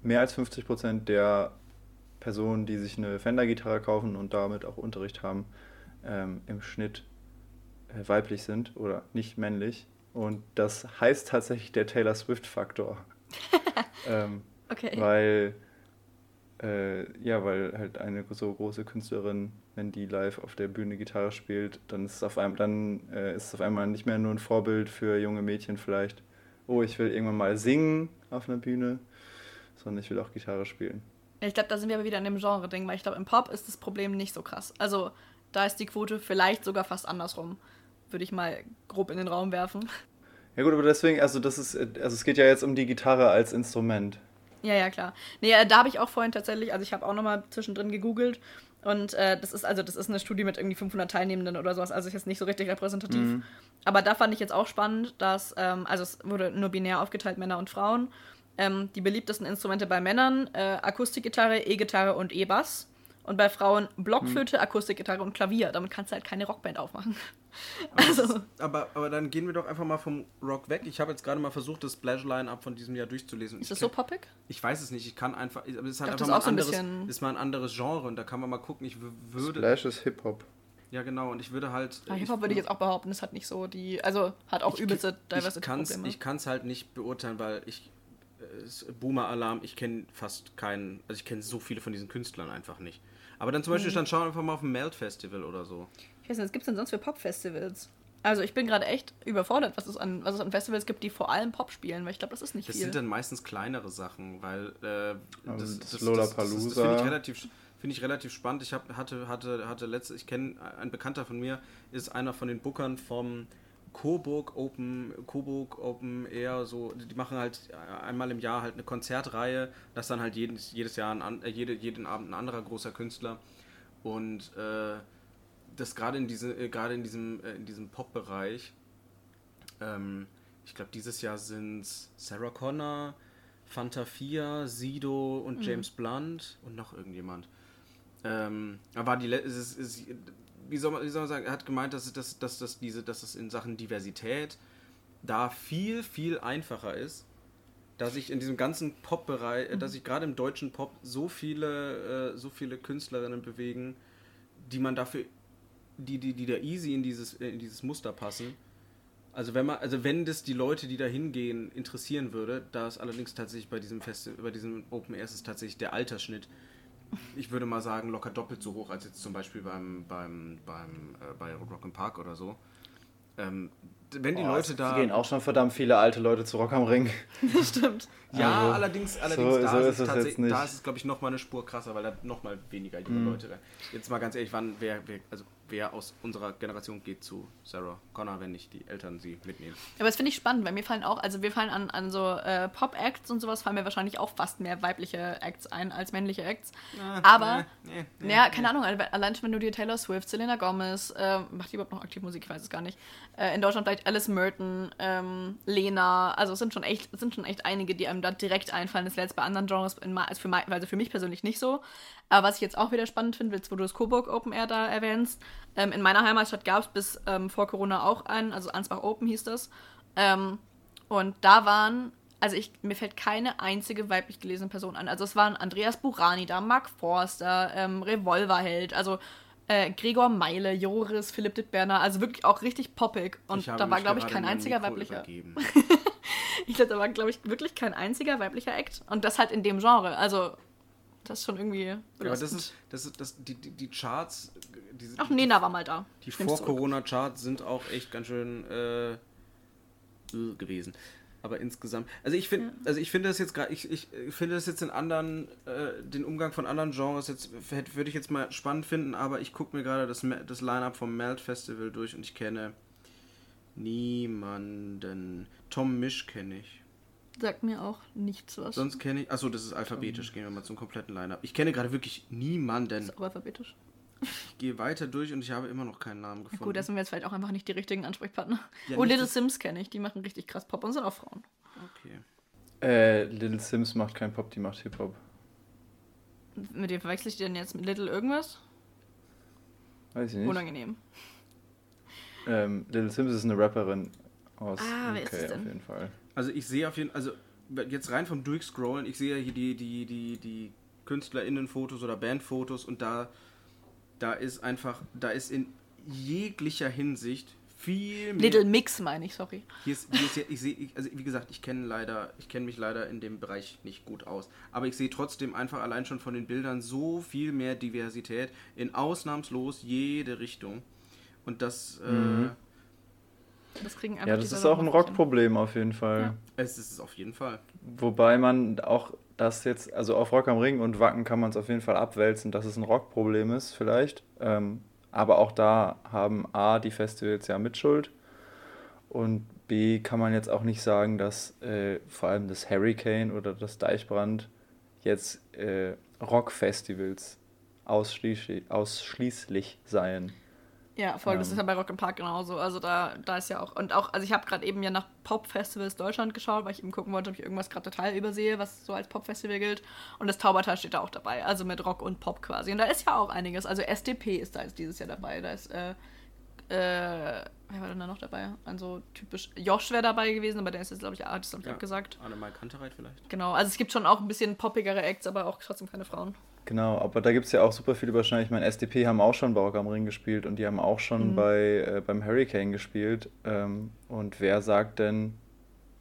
mehr als 50 Prozent der Personen, die sich eine Fender-Gitarre kaufen und damit auch Unterricht haben, ähm, im Schnitt äh, weiblich sind oder nicht männlich. Und das heißt tatsächlich der Taylor Swift-Faktor. ähm, okay. Weil, äh, ja, weil halt eine so große Künstlerin, wenn die live auf der Bühne Gitarre spielt, dann ist es auf einmal, dann äh, ist es auf einmal nicht mehr nur ein Vorbild für junge Mädchen vielleicht. Oh, ich will irgendwann mal singen auf einer Bühne, sondern ich will auch Gitarre spielen. Ich glaube, da sind wir aber wieder in dem Genre-Ding, weil ich glaube, im Pop ist das Problem nicht so krass. Also da ist die Quote vielleicht sogar fast andersrum würde ich mal grob in den Raum werfen. Ja gut, aber deswegen, also das ist, also es geht ja jetzt um die Gitarre als Instrument. Ja, ja, klar. Nee, äh, da habe ich auch vorhin tatsächlich, also ich habe auch nochmal zwischendrin gegoogelt und äh, das ist, also das ist eine Studie mit irgendwie 500 Teilnehmenden oder sowas, also ist jetzt nicht so richtig repräsentativ. Mhm. Aber da fand ich jetzt auch spannend, dass, ähm, also es wurde nur binär aufgeteilt, Männer und Frauen. Ähm, die beliebtesten Instrumente bei Männern, äh, Akustikgitarre, E-Gitarre und E-Bass. Und bei Frauen Blockflöte, hm. Akustikgitarre und Klavier. Damit kannst du halt keine Rockband aufmachen. Aber, also. ist, aber, aber dann gehen wir doch einfach mal vom Rock weg. Ich habe jetzt gerade mal versucht, das Splash-Line-Up von diesem Jahr durchzulesen. Ist das so poppig? Ich weiß es nicht. Ich kann einfach. Aber es ist halt einfach mal ein anderes, ist mal ein anderes Genre und da kann man mal gucken. Ich würde. Splash ist Hip-Hop. Ja, genau, und ich würde halt. Ja, Hip-Hop würde ich jetzt auch behaupten, es hat nicht so die. Also hat auch übelste Diversity-Probleme. Ich kann es halt nicht beurteilen, weil ich. Äh, Boomer-Alarm, ich kenne fast keinen. Also ich kenne so viele von diesen Künstlern einfach nicht. Aber dann zum Beispiel mhm. dann schauen wir einfach mal auf ein Melt-Festival oder so. Ich weiß nicht, was gibt es denn sonst für Pop-Festivals? Also ich bin gerade echt überfordert, was es, an, was es an Festivals gibt, die vor allem Pop spielen, weil ich glaube, das ist nicht das viel. Das sind dann meistens kleinere Sachen, weil äh, das, das, das, Lollapalooza. Das, das, finde ich relativ finde ich relativ spannend. Ich hab, hatte hatte hatte letzte, ich kenne ein Bekannter von mir ist einer von den Bookern vom Coburg Open, Coburg Open Air, so, die machen halt einmal im Jahr halt eine Konzertreihe, das dann halt jedes, jedes Jahr, ein, äh, jede, jeden Abend ein anderer großer Künstler. Und äh, das gerade in, diese, äh, gerade in diesem, äh, in diesem Pop-Bereich, ähm, ich glaube, dieses Jahr sind Sarah Connor, Fanta 4, Sido und mhm. James Blunt und noch irgendjemand. Ähm, aber die, es ist, es, wie soll, man, wie soll man sagen, er hat gemeint, dass, dass, dass, dass, diese, dass es in Sachen Diversität da viel, viel einfacher ist, dass ich in diesem ganzen Pop-Bereich, äh, dass sich gerade im deutschen Pop so viele, äh, so viele Künstlerinnen bewegen, die man dafür, die, die, die da easy in dieses, in dieses Muster passen. Also wenn man, also wenn das die Leute, die da hingehen, interessieren würde, da ist allerdings tatsächlich bei diesem Festival, bei diesem Open Air ist tatsächlich der Altersschnitt, ich würde mal sagen, locker doppelt so hoch als jetzt zum Beispiel beim, beim, beim äh, bei Rock Park oder so. Ähm, wenn die Oh, Leute es da. gehen auch schon verdammt viele alte Leute zu Rock am Ring. Das stimmt. Ja, Also, allerdings, allerdings so- da, so ist ist es tatsächlich- da ist es, glaube ich, nochmal eine Spur krasser, weil da nochmal weniger junge Mhm. Leute rein. Jetzt mal ganz ehrlich, wann, wer, wer, also wer aus unserer Generation geht zu Sarah Connor, wenn nicht die Eltern sie mitnehmen? Aber das finde ich spannend, weil mir fallen auch, also wir fallen an, an so äh, Pop-Acts und sowas, fallen mir wahrscheinlich auch fast mehr weibliche Acts ein als männliche Acts. Aber, nee, nee, ja, nee. keine Ahnung, allein schon wenn du dir Taylor Swift, Selena Gomez, äh, macht die überhaupt noch aktiv Musik, ich weiß es gar nicht. Äh, in Deutschland vielleicht Alice Merton, ähm, Lena, also es sind schon echt, es sind schon echt einige, die einem da direkt einfallen. Das wäre jetzt bei anderen Genres, in, also, für, also für mich persönlich nicht so. Aber was ich jetzt auch wieder spannend finde, wo du das Coburg Open Air da erwähnst, ähm, in meiner Heimatstadt gab es bis ähm, vor Corona auch einen, also Ansbach Open hieß das. Ähm, und da waren, also ich, mir fällt keine einzige weiblich gelesene Person an. Also es waren Andreas Burani da, Mark Forster, ähm, Revolverheld, also äh, Gregor Meile, Joris, Philipp Dittberner, also wirklich auch richtig poppig. Und da war, glaube ich, kein einziger Mikro weiblicher. Ich glaube, da war, glaube ich, wirklich kein einziger weiblicher Act. Und das halt in dem Genre. Also, das ist schon irgendwie. Ja, aber das belastend. ist, das ist, das, die, die, die Charts, diese, Ach, Nena war mal da. die. Vor-Corona-Charts sind auch echt ganz schön äh, gewesen. Aber insgesamt, also ich finde, also ich finde das jetzt gerade, ich, ich finde das jetzt in anderen, äh, den Umgang von anderen Genres jetzt würde ich jetzt mal spannend finden, aber ich gucke mir gerade das, das Line-Up vom Melt Festival durch und ich kenne niemanden. Tom Misch kenne ich. Sagt mir auch nichts was. Sonst kenne ich, achso, das ist alphabetisch, gehen wir mal zum kompletten Line-Up. Ich kenne gerade wirklich niemanden. ist auch alphabetisch. Ich gehe weiter durch und ich habe immer noch keinen Namen gefunden. Gut, da sind wir jetzt vielleicht auch einfach nicht die richtigen Ansprechpartner. Ja, oh, Little das- Sims kenne ich. Die machen richtig krass Pop und sind auch Frauen. Okay. Äh, Little Sims macht kein Pop, die macht Hip-Hop. Mit dem verwechsel ich die denn jetzt mit Little irgendwas? Weiß ich nicht. Unangenehm. Ähm, Little Sims ist eine Rapperin aus Ah, wer UK ist es denn? auf jeden Fall. Also ich sehe auf jeden also jetzt rein vom Durchscrollen, ich sehe hier die, die, die, die KünstlerInnen-Fotos oder Bandfotos und da, da ist einfach, da ist in jeglicher Hinsicht viel mehr. Little Mix meine ich, sorry. Hier ist, hier ist ja, ich sehe, also wie gesagt, ich kenne leider, ich kenne mich leider in dem Bereich nicht gut aus. Aber ich sehe trotzdem einfach allein schon von den Bildern so viel mehr Diversität in ausnahmslos jede Richtung. Und das, Mhm. Das kriegen einfach Ja, das ist auch ein. Rockproblem auf jeden Fall. Ja. äh, es ist es auf jeden Fall. Wobei man auch das jetzt, also auf Rock am Ring und Wacken kann man es auf jeden Fall abwälzen, dass es ein Rockproblem ist, vielleicht. Ähm, aber auch da haben A, die Festivals ja Mitschuld und B, kann man jetzt auch nicht sagen, dass äh, vor allem das Hurricane oder das Deichbrand jetzt äh, Rockfestivals ausschließlich, ausschließlich seien. Ja, voll, das Ähm. ist ja bei Rock im Park genauso. Also da, da ist ja auch, und auch, also ich habe gerade eben ja nach Pop-Festivals Deutschland geschaut, weil ich eben gucken wollte, ob ich irgendwas gerade total übersehe, was so als Pop-Festival gilt. Und das Taubertal steht da auch dabei, also mit Rock und Pop quasi. Und da ist ja auch einiges. Also SDP ist da jetzt dieses Jahr dabei. Da ist, äh, äh, wer war denn da noch dabei? Also typisch, Josh wäre dabei gewesen, aber der ist jetzt, glaube ich, Artist, habe ich Ja. abgesagt. Annemal Kantereit vielleicht. Genau, also es gibt schon auch ein bisschen poppigere Acts, aber auch trotzdem keine Frauen. Genau, aber da gibt es ja auch super viele Überschneidungen. Ich meine, SDP haben auch schon bei Rock am Ring gespielt und die haben auch schon Mhm. bei, äh, beim Hurricane gespielt. Ähm, und wer sagt denn,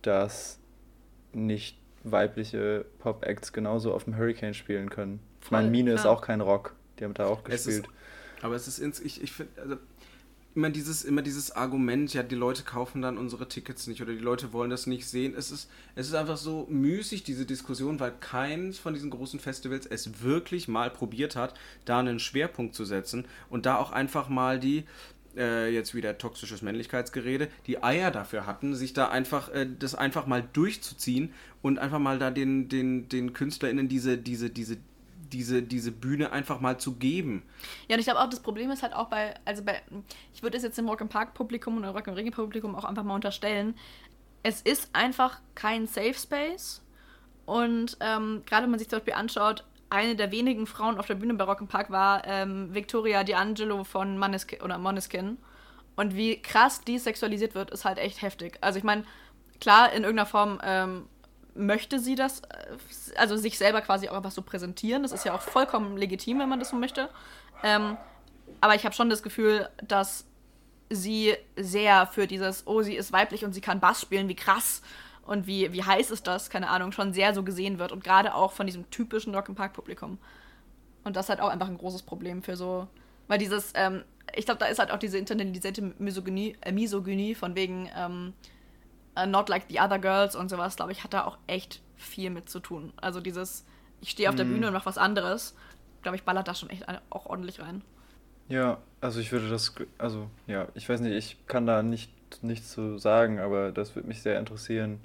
dass nicht weibliche Pop-Acts genauso auf dem Hurricane spielen können? Ich meine, Mine ist klar. auch kein Rock. Die haben da auch Es ist- gespielt. Aber es ist ins, ich, ich finde, also immer dieses, immer dieses Argument, ja, die Leute kaufen dann unsere Tickets nicht oder die Leute wollen das nicht sehen. Es ist, es ist einfach so müßig, diese Diskussion, weil keins von diesen großen Festivals es wirklich mal probiert hat, da einen Schwerpunkt zu setzen und da auch einfach mal die, äh, jetzt wieder toxisches Männlichkeitsgerede, die Eier dafür hatten, sich da einfach, äh, das einfach mal durchzuziehen und einfach mal da den, den, den KünstlerInnen diese, diese, diese, diese, diese Bühne einfach mal zu geben. Ja, und ich glaube auch, das Problem ist halt auch bei, also bei, ich würde es jetzt dem Rock im Park Publikum und Rock im Ring Publikum auch einfach mal unterstellen. Es ist einfach kein Safe Space. Und ähm, gerade wenn man sich zum Beispiel anschaut, eine der wenigen Frauen auf der Bühne bei Rock im Park war ähm, Victoria D'Angelo von Maneskin, oder Moneskin. Und wie krass die sexualisiert wird, ist halt echt heftig. Also ich meine, klar, in irgendeiner Form ähm, möchte sie das, äh, also sich selber quasi auch einfach so präsentieren. Das ist ja auch vollkommen legitim, wenn man das so möchte. Ähm, aber ich habe schon das Gefühl, dass sie sehr für dieses, oh, sie ist weiblich und sie kann Bass spielen, wie krass und wie, wie heiß ist das, keine Ahnung, schon sehr so gesehen wird. Und gerade auch von diesem typischen Rock'n'Park-Publikum. Und das ist halt auch einfach ein großes Problem für so, weil dieses, ähm, ich glaube, da ist halt auch diese internalisierte Misogynie, äh, Misogynie von wegen ähm, uh, Not Like the Other Girls und sowas, glaube ich, hat da auch echt viel mit zu tun. Also dieses, ich stehe auf der mhm. Bühne und mache was anderes, glaube ich, ballert da schon echt auch ordentlich rein. Ja, also ich würde das, also ja, ich weiß nicht, ich kann da nicht nichts zu sagen, aber das würde mich sehr interessieren,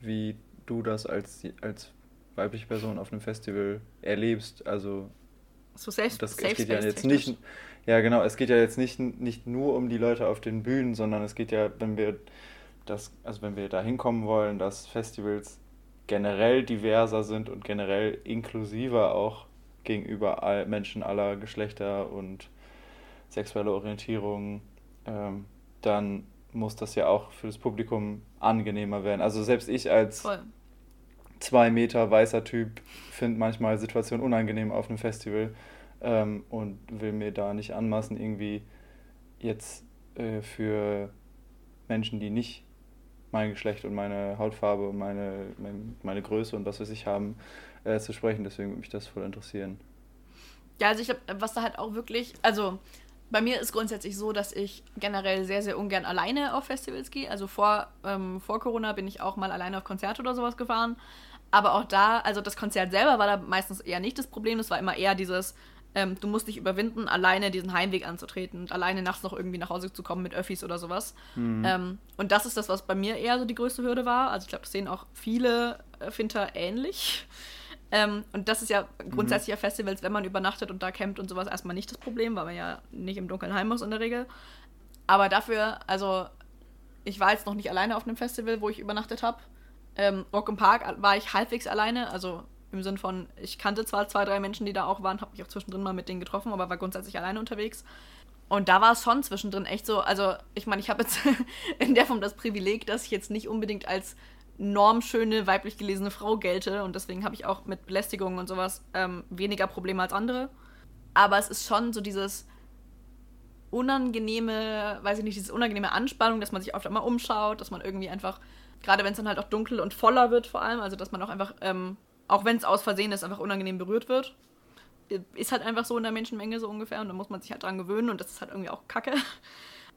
wie du das als, als weibliche Person auf einem Festival erlebst. Also so safe, das, safe es geht ja jetzt nicht, ja genau, es geht ja jetzt nicht, nicht nur um die Leute auf den Bühnen, sondern es geht ja, wenn wir das, also wenn wir da hinkommen wollen, dass Festivals generell diverser sind und generell inklusiver auch gegenüber all, Menschen aller Geschlechter und sexuelle Orientierung, ähm, dann muss das ja auch für das Publikum angenehmer werden. Also selbst ich als Voll. zwei Meter weißer Typ finde manchmal Situationen unangenehm auf einem Festival ähm, und will mir da nicht anmaßen, irgendwie jetzt äh, für Menschen, die nicht mein Geschlecht und meine Hautfarbe und meine, meine, Größe und was weiß ich haben, äh, zu sprechen. Deswegen würde mich das voll interessieren. Ja, also ich glaube, was da halt auch wirklich, also bei mir ist grundsätzlich so, dass ich generell sehr, sehr ungern alleine auf Festivals gehe. Also vor, ähm, vor Corona bin ich auch mal alleine auf Konzerte oder sowas gefahren. Aber auch da, also das Konzert selber war da meistens eher nicht das Problem. Das war immer eher dieses, ähm, du musst dich überwinden, alleine diesen Heimweg anzutreten und alleine nachts noch irgendwie nach Hause zu kommen mit Öffis oder sowas. Mhm. Ähm, und das ist das, was bei mir eher so die größte Hürde war. Also ich glaube, das sehen auch viele Finter ähnlich. Ähm, und das ist ja grundsätzlich mhm. ja Festivals, wenn man übernachtet und da campt und sowas, erstmal nicht das Problem, weil man ja nicht im Dunkeln heim muss in der Regel. Aber dafür, also ich war jetzt noch nicht alleine auf einem Festival, wo ich übernachtet habe. Ähm, Rock im Park war ich halbwegs alleine, also im Sinn von, ich kannte zwar zwei, drei Menschen, die da auch waren, habe mich auch zwischendrin mal mit denen getroffen, aber war grundsätzlich alleine unterwegs. Und da war es schon zwischendrin echt so, also ich meine, ich habe jetzt in der Form das Privileg, dass ich jetzt nicht unbedingt als normschöne, weiblich gelesene Frau gelte und deswegen habe ich auch mit Belästigungen und sowas ähm, weniger Probleme als andere. Aber es ist schon so dieses unangenehme, weiß ich nicht, diese unangenehme Anspannung, dass man sich oft einmal umschaut, dass man irgendwie einfach, gerade wenn es dann halt auch dunkel und voller wird vor allem, also dass man auch einfach, ähm, auch wenn es aus Versehen ist, einfach unangenehm berührt wird. Ist halt einfach so in der Menschenmenge so ungefähr und da muss man sich halt dran gewöhnen und das ist halt irgendwie auch kacke.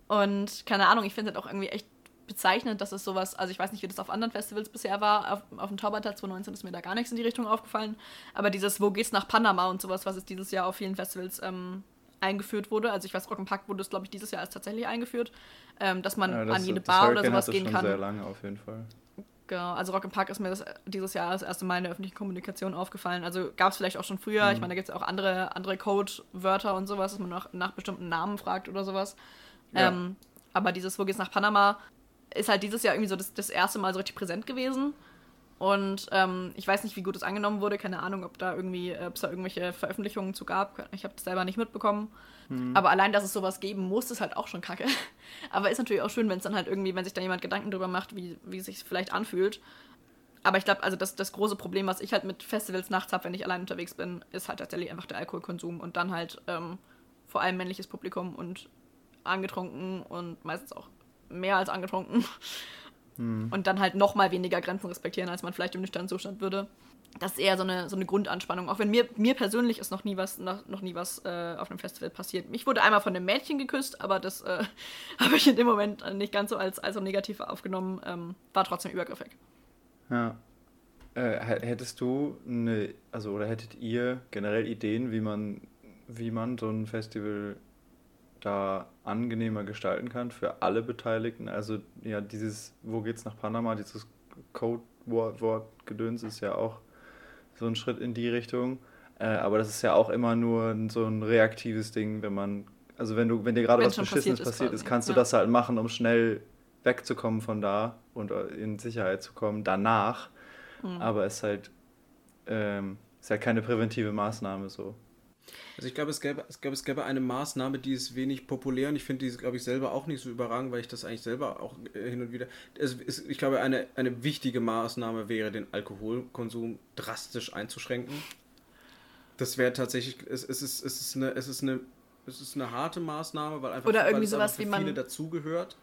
Und keine Ahnung, ich finde es halt auch irgendwie echt bezeichnet, dass es sowas, also ich weiß nicht, wie das auf anderen Festivals bisher war, auf, auf dem Taubertal 2019 ist mir da gar nichts in die Richtung aufgefallen, aber dieses Wo geht's nach Panama und sowas, was es dieses Jahr auf vielen Festivals ähm, eingeführt wurde, also ich weiß, Rock'n'Pack wurde es, glaube ich, dieses Jahr erst tatsächlich eingeführt, ähm, dass man ja, das, an jede Bar oder sowas gehen kann. sehr lange auf jeden Fall. Genau, also Rock'n'Park ist mir das, dieses Jahr das erste Mal in der öffentlichen Kommunikation aufgefallen. Also gab es vielleicht auch schon früher. Mhm. Ich meine, da gibt es auch andere, andere Codewörter und sowas, dass man nach, nach bestimmten Namen fragt oder sowas. Ja. Ähm, aber dieses Wo geht's nach Panama ist halt dieses Jahr irgendwie so das, das erste Mal so richtig präsent gewesen. Und ähm, ich weiß nicht, wie gut es angenommen wurde. Keine Ahnung, ob da irgendwie, äh, ob es da irgendwelche Veröffentlichungen zu gab. Ich habe das selber nicht mitbekommen. Mhm. Aber allein, dass es sowas geben muss, ist halt auch schon kacke. Aber ist natürlich auch schön, wenn es dann halt irgendwie, wenn sich da jemand Gedanken drüber macht, wie, wie es sich vielleicht anfühlt. Aber ich glaube, also das, das große Problem, was ich halt mit Festivals nachts habe, wenn ich allein unterwegs bin, ist halt tatsächlich einfach der Alkoholkonsum und dann halt ähm, vor allem männliches Publikum und angetrunken und meistens auch mehr als angetrunken. Hm. Und dann halt noch mal weniger Grenzen respektieren, als man vielleicht im nüchternen Zustand würde. Das ist eher so eine, so eine Grundanspannung. Auch wenn mir, mir persönlich ist noch nie was, noch, noch nie was äh, auf einem Festival passiert. Ich wurde einmal von einem Mädchen geküsst, aber das äh, habe ich in dem Moment nicht ganz so als, als so negativ aufgenommen. Ähm, war trotzdem übergriffig. Ja. Äh, hättest du eine, also oder hättet ihr generell Ideen, wie man, wie man so ein Festival da angenehmer gestalten kann für alle Beteiligten. Also ja, dieses, wo geht's nach Panama, dieses Codewort-Gedöns ist ja auch so ein Schritt in die Richtung. Äh, aber das ist ja auch immer nur so ein reaktives Ding, wenn man, also wenn du, wenn dir gerade was Beschissenes passiert, passiert ist, kannst ja. du das halt machen, um schnell wegzukommen von da und äh, in Sicherheit zu kommen danach. Mhm. Aber es ist halt, ähm, ist halt keine präventive Maßnahme so. Also ich glaube, es gäbe, es, gäbe, es gäbe eine Maßnahme, die ist wenig populär und ich finde die, glaube ich, selber auch nicht so überragend, weil ich das eigentlich selber auch äh, hin und wieder. Es ist, ich glaube, eine, eine wichtige Maßnahme wäre, den Alkoholkonsum drastisch einzuschränken. Das wäre tatsächlich, es, es, ist, es, ist eine, es, ist eine, es ist eine harte Maßnahme, weil einfach Oder weil irgendwie es sowas wie man- viele dazugehört.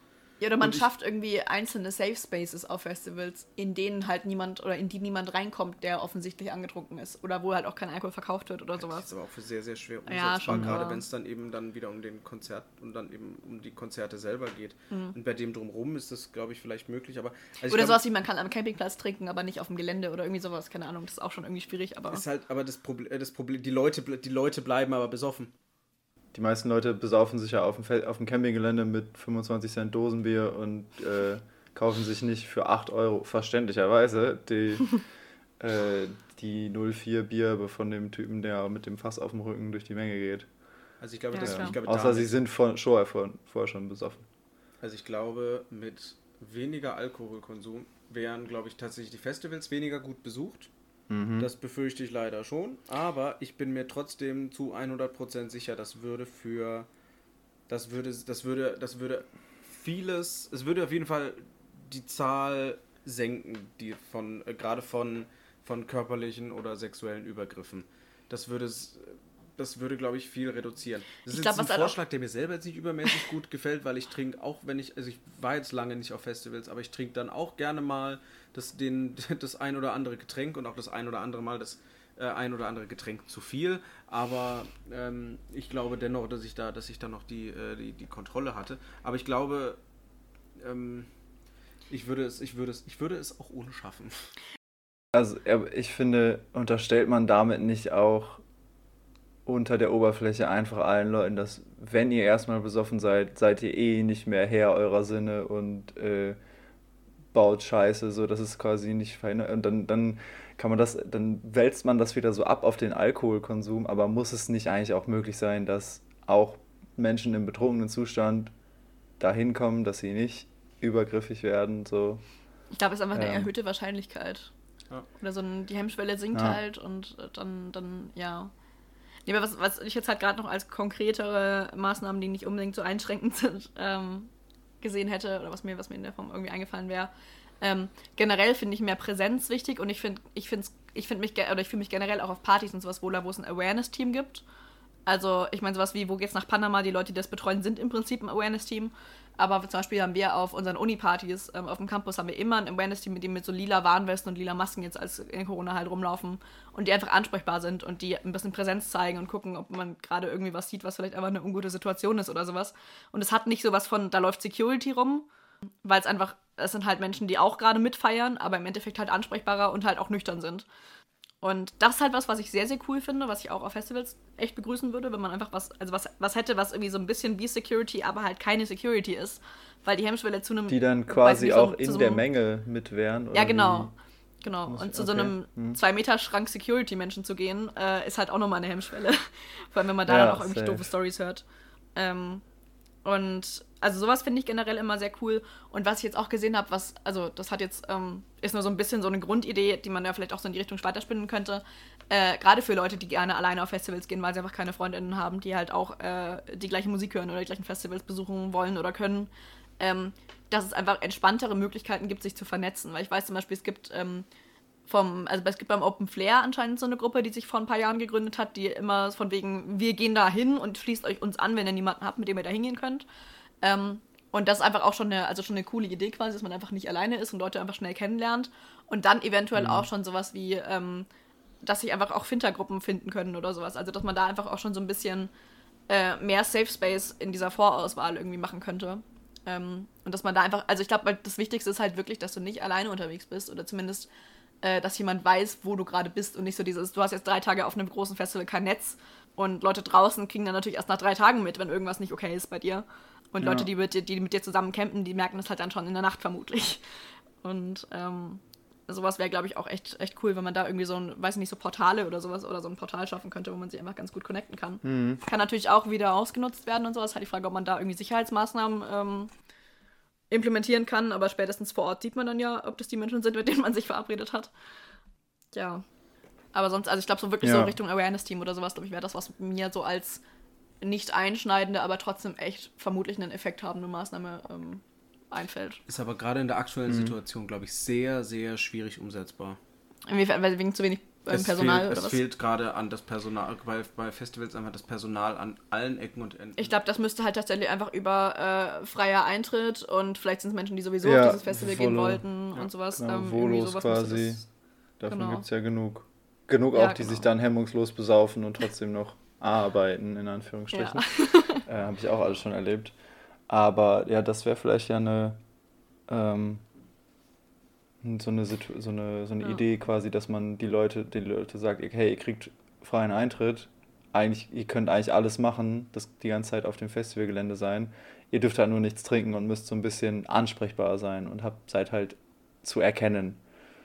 Ja, oder man Und ich- schafft irgendwie einzelne Safe Spaces auf Festivals, in denen halt niemand oder in die niemand reinkommt, der offensichtlich angetrunken ist. Oder wo halt auch kein Alkohol verkauft wird oder Das sowas. ist aber auch für sehr, sehr schwer Ja, umsetzbar, schon, gerade wenn es dann eben dann wieder um den Konzert und dann eben um die Konzerte selber geht. Mhm. Und bei dem drumherum ist das, glaube ich, vielleicht möglich, aber also Oder glaube, sowas wie man kann am Campingplatz trinken, aber nicht auf dem Gelände oder irgendwie sowas, keine Ahnung. Das ist auch schon irgendwie schwierig, aber. ist halt, aber das Problem, das Problem, die Leute, die Leute bleiben aber besoffen. Die meisten Leute besaufen sich ja auf dem, Fel- auf dem Campinggelände mit 25 Cent Dosenbier und äh, kaufen sich nicht für 8 Euro, verständlicherweise, die, äh, die 04 Bier von dem Typen, der mit dem Fass auf dem Rücken durch die Menge geht. Also ich glaube, Ja, das, ich glaube, Außer sie sind von, vorher, vorher schon besoffen. Also ich glaube, mit weniger Alkoholkonsum wären, glaube ich, tatsächlich die Festivals weniger gut besucht. Mhm. Das befürchte ich leider schon. Aber ich bin mir trotzdem zu 100% sicher, das würde für. Das würde, das würde, das würde vieles. Es würde auf jeden Fall die Zahl senken, die von, äh, gerade von, von körperlichen oder sexuellen Übergriffen. Das würde es. Das würde, glaube ich, viel reduzieren. Das Ich ist glaub, ein halt Vorschlag, der mir selber jetzt nicht übermäßig gut gefällt, weil ich trinke auch, wenn ich, also ich war jetzt lange nicht auf Festivals, aber ich trinke dann auch gerne mal das, den, das ein oder andere Getränk und auch das ein oder andere Mal das äh, ein oder andere Getränk zu viel. Aber ähm, ich glaube dennoch, dass ich da, dass ich da noch die, äh, die, die Kontrolle hatte. Aber ich glaube, ähm, ich würde es, ich würde es, ich würde es auch ohne schaffen. Also ich finde, unterstellt man damit nicht auch unter der Oberfläche einfach allen Leuten, dass wenn ihr erstmal besoffen seid, seid ihr eh nicht mehr Herr eurer Sinne und äh, baut Scheiße, so dass es quasi nicht verhindert. Und dann, dann kann man das, dann wälzt man das wieder so ab auf den Alkoholkonsum, aber muss es nicht eigentlich auch möglich sein, dass auch Menschen im betrunkenen Zustand dahin kommen, dass sie nicht übergriffig werden, so. Ich glaube, es ist einfach eine Ähm. erhöhte Wahrscheinlichkeit. Ja. Oder so ein, die Hemmschwelle sinkt Ja. halt und dann, dann, ja. Nee, aber was, was ich jetzt halt gerade noch als konkretere Maßnahmen, die nicht unbedingt so einschränkend sind, ähm, gesehen hätte, oder was mir, was mir in der Form irgendwie eingefallen wäre. Ähm, generell finde ich mehr Präsenz wichtig und ich finde, ich ich finde mich, oder ich fühle mich generell auch auf Partys und sowas wohler, wo es ein Awareness-Team gibt. Also, ich meine, sowas wie, wo geht's nach Panama? Die Leute, die das betreuen, sind im Prinzip ein Awareness-Team. Aber zum Beispiel haben wir auf unseren Uni-Partys ähm, auf dem Campus haben wir immer ein Awareness-Team, mit dem mit so lila Warnwesten und lila Masken jetzt als in Corona halt rumlaufen und die einfach ansprechbar sind und die ein bisschen Präsenz zeigen und gucken, ob man gerade irgendwie was sieht, was vielleicht einfach eine ungute Situation ist oder sowas. Und es hat nicht sowas von, da läuft Security rum, weil es einfach, es sind halt Menschen, die auch gerade mitfeiern, aber im Endeffekt halt ansprechbarer und halt auch nüchtern sind. Und das ist halt was, was ich sehr, sehr cool finde, was ich auch auf Festivals echt begrüßen würde, wenn man einfach was, also was, was hätte, was irgendwie so ein bisschen wie Security, aber halt keine Security ist. Weil die Hemmschwelle zu einem. Die dann quasi nicht, so- auch zu in so der einem- Menge mit wären. Ja, genau. Genau. Muss Und zu so okay. einem Hm. 2-Meter-Schrank Security-Menschen zu gehen, äh, ist halt auch nochmal eine Hemmschwelle. Vor allem, wenn man da Ja, dann auch irgendwie safe. doofe Stories hört. Ähm, und also sowas finde ich generell immer sehr cool. Und was ich jetzt auch gesehen habe, was, also das hat jetzt, ähm, ist nur so ein bisschen so eine Grundidee, die man ja vielleicht auch so in die Richtung weiterspinnen könnte. Äh, Gerade für Leute, die gerne alleine auf Festivals gehen, weil sie einfach keine Freundinnen haben, die halt auch äh, die gleiche Musik hören oder die gleichen Festivals besuchen wollen oder können. Ähm, dass es einfach entspanntere Möglichkeiten gibt, sich zu vernetzen. Weil ich weiß zum Beispiel, es gibt ähm, vom, also es gibt beim Open Flair anscheinend so eine Gruppe, die sich vor ein paar Jahren gegründet hat, die immer von wegen, wir gehen da hin und schließt euch uns an, wenn ihr niemanden habt, mit dem ihr da hingehen könnt. Ähm, und das ist einfach auch schon eine, also schon eine coole Idee quasi, dass man einfach nicht alleine ist und Leute einfach schnell kennenlernt. Und dann eventuell auch schon sowas wie, ähm, dass sich einfach auch Fintergruppen finden können oder sowas. Also dass man da einfach auch schon so ein bisschen äh, mehr Safe Space in dieser Vorauswahl irgendwie machen könnte. Ähm, und dass man da einfach, also ich glaube, das Wichtigste ist halt wirklich, dass du nicht alleine unterwegs bist oder zumindest, äh, dass jemand weiß, wo du gerade bist und nicht so dieses, du hast jetzt drei Tage auf einem großen Festival kein Netz und Leute draußen kriegen dann natürlich erst nach drei Tagen mit, wenn irgendwas nicht okay ist bei dir. Und Ja. Leute, die mit, dir- die mit dir zusammen campen, die merken das halt dann schon in der Nacht vermutlich. Und ähm, sowas wäre, glaube ich, auch echt, echt cool, wenn man da irgendwie so ein, weiß nicht, so Portale oder sowas oder so ein Portal schaffen könnte, wo man sich einfach ganz gut connecten kann. Mhm. Kann natürlich auch wieder ausgenutzt werden und sowas. Halt die Frage, ob man da irgendwie Sicherheitsmaßnahmen ähm, implementieren kann, aber spätestens vor Ort sieht man dann ja, ob das die Menschen sind, mit denen man sich verabredet hat. Ja. Aber sonst, also ich glaube, so wirklich Ja. so Richtung Awareness-Team oder sowas, glaube ich, wäre das, was mir so als nicht einschneidende, aber trotzdem echt vermutlich einen Effekt habende Maßnahme ähm, einfällt. Ist aber gerade in der aktuellen Situation, glaube ich, sehr, sehr schwierig umsetzbar. Inwiefern, weil wegen zu wenig es Personal fehlt, oder es was? fehlt gerade an das Personal, bei, bei Festivals einfach das Personal an allen Ecken und Enden. Ich glaube, das müsste halt tatsächlich einfach über äh, freier Eintritt und vielleicht sind es Menschen, die sowieso Ja, auf dieses Festival gehen Volo. wollten und sowas. Genau, ähm, Volos quasi. das- Davon genau. gibt es ja genug. Genug Ja, auch, die genau. sich dann hemmungslos besaufen und trotzdem noch arbeiten, in Anführungsstrichen. äh, Habe ich auch alles schon erlebt. Aber ja, das wäre vielleicht ja eine, ähm, so eine, Situ so eine, so eine Ja. Idee quasi, dass man die Leute, die Leute sagt, hey, ihr kriegt freien Eintritt. Eigentlich, ihr könnt eigentlich alles machen, das die ganze Zeit auf dem Festivalgelände sein. Ihr dürft halt nur nichts trinken und müsst so ein bisschen ansprechbar sein und habt, seid halt zu erkennen.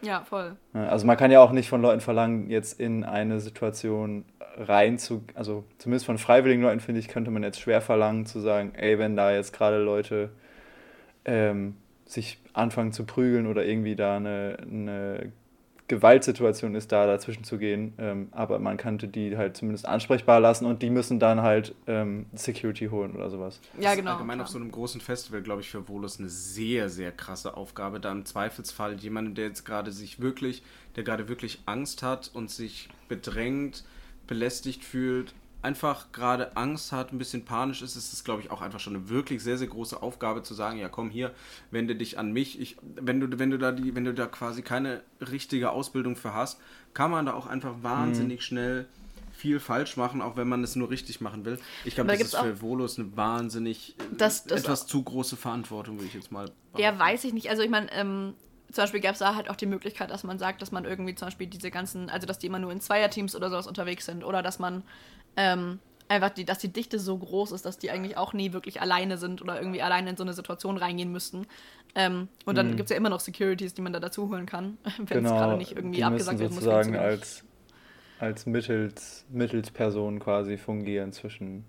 Ja, voll. Also man kann ja auch nicht von Leuten verlangen, jetzt in eine Situation rein zu, also zumindest von freiwilligen Leuten, finde ich, könnte man jetzt schwer verlangen zu sagen, ey, wenn da jetzt gerade Leute ähm, sich anfangen zu prügeln oder irgendwie da eine, eine Gewaltsituation ist, da dazwischen zu gehen. Ähm, aber man könnte die halt zumindest ansprechbar lassen und die müssen dann halt ähm, Security holen oder sowas. Ja, Das ist genau. Allgemein klar. auf so einem großen Festival, glaube ich, für Volus eine sehr, sehr krasse Aufgabe. Da im Zweifelsfall jemandem, der jetzt gerade sich wirklich, der gerade wirklich Angst hat und sich bedrängt, belästigt fühlt, einfach gerade Angst hat, ein bisschen panisch ist, ist es, glaube ich, auch einfach schon eine wirklich sehr, sehr große Aufgabe zu sagen, ja komm hier, wende dich an mich. Ich, wenn du, wenn du da die, wenn du da quasi keine richtige Ausbildung für hast, kann man da auch einfach wahnsinnig schnell viel falsch machen, auch wenn man es nur richtig machen will. Ich glaube, das ist für Volos eine wahnsinnig äh, Das- das etwas zu große Verantwortung, würde ich jetzt mal Ja, weiß ich nicht. Also ich meine, ähm, zum Beispiel gab es da halt auch die Möglichkeit, dass man sagt, dass man irgendwie zum Beispiel diese ganzen, also dass die immer nur in Zweierteams oder sowas unterwegs sind oder dass man ähm, einfach die, dass die Dichte so groß ist, dass die eigentlich auch nie wirklich alleine sind oder irgendwie alleine in so eine Situation reingehen müssten. Ähm, und dann gibt es ja immer noch Securities, die man da dazu holen kann, wenn es gerade nicht irgendwie Genau, die abgesagt muss. sozusagen wenig. als, als Mittels, Mittelsperson quasi fungieren zwischen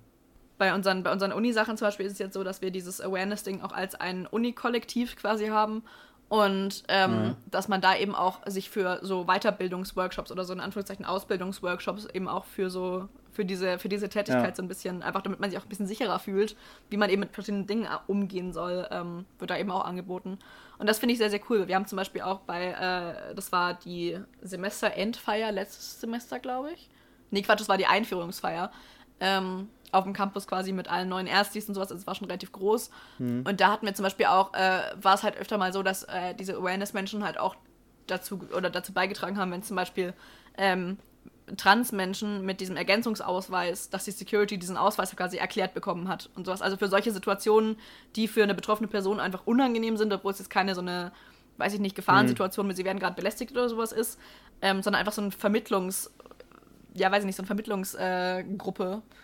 bei unseren, bei unseren Uni-Sachen zum Beispiel ist es jetzt so, dass wir dieses Awareness-Ding auch als ein Uni-Kollektiv quasi haben. Und ähm, Mhm. dass man da eben auch sich für so Weiterbildungsworkshops oder so in Anführungszeichen Ausbildungsworkshops eben auch für so, für diese, für diese Tätigkeit Ja. so ein bisschen, einfach damit man sich auch ein bisschen sicherer fühlt, wie man eben mit verschiedenen Dingen umgehen soll, ähm, wird da eben auch angeboten. Und das finde ich sehr, sehr cool. Wir haben zum Beispiel auch bei, äh, das war die Semesterendfeier letztes Semester, glaube ich. Nee, Quatsch, das war die Einführungsfeier. Ähm, auf dem Campus quasi mit allen neuen Erstis und sowas. Also es war schon relativ groß. Und da hatten wir zum Beispiel auch, äh, war es halt öfter mal so, dass äh, diese Awareness-Menschen halt auch dazu oder dazu beigetragen haben, wenn zum Beispiel ähm, Trans-Menschen mit diesem Ergänzungsausweis, dass die Security diesen Ausweis quasi erklärt bekommen hat und sowas. Also für solche Situationen, die für eine betroffene Person einfach unangenehm sind, obwohl es jetzt keine so eine, weiß ich nicht, Gefahrensituation mit sie werden gerade belästigt oder sowas ist, ähm, sondern einfach so ein Vermittlungs, ja, weiß ich nicht, so eine Vermittlungsgruppe, äh,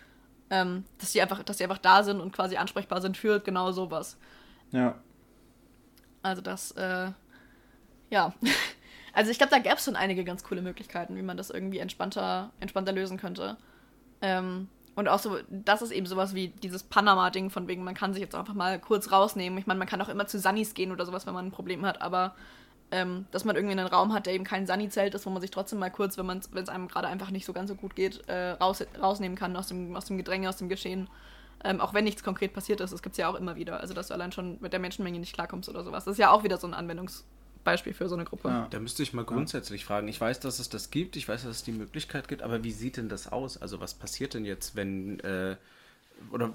ähm, dass die einfach, dass die einfach da sind und quasi ansprechbar sind für genau sowas. Ja, Also das, äh, ja. Also ich glaube, da gäbe es schon einige ganz coole Möglichkeiten, wie man das irgendwie entspannter, entspannter lösen könnte. Ähm, und auch so, das ist eben sowas wie dieses Panama-Ding, von wegen, man kann sich jetzt einfach mal kurz rausnehmen. Ich meine, man kann auch immer zu Sunnis gehen oder sowas, wenn man ein Problem hat, aber ähm, dass man irgendwie einen Raum hat, der eben kein Sunny-Zelt ist, wo man sich trotzdem mal kurz, wenn es einem gerade einfach nicht so ganz so gut geht, äh, raus, rausnehmen kann aus dem, aus dem Gedränge, aus dem Geschehen. Ähm, auch wenn nichts konkret passiert ist, das gibt es ja auch immer wieder. Also, dass du allein schon mit der Menschenmenge nicht klarkommst oder sowas. Das ist ja auch wieder so ein Anwendungsbeispiel für so eine Gruppe. Ja. Da müsste ich mal grundsätzlich fragen. Ich weiß, dass es das gibt, ich weiß, dass es die Möglichkeit gibt, aber wie sieht denn das aus? Also was passiert denn jetzt, wenn äh, oder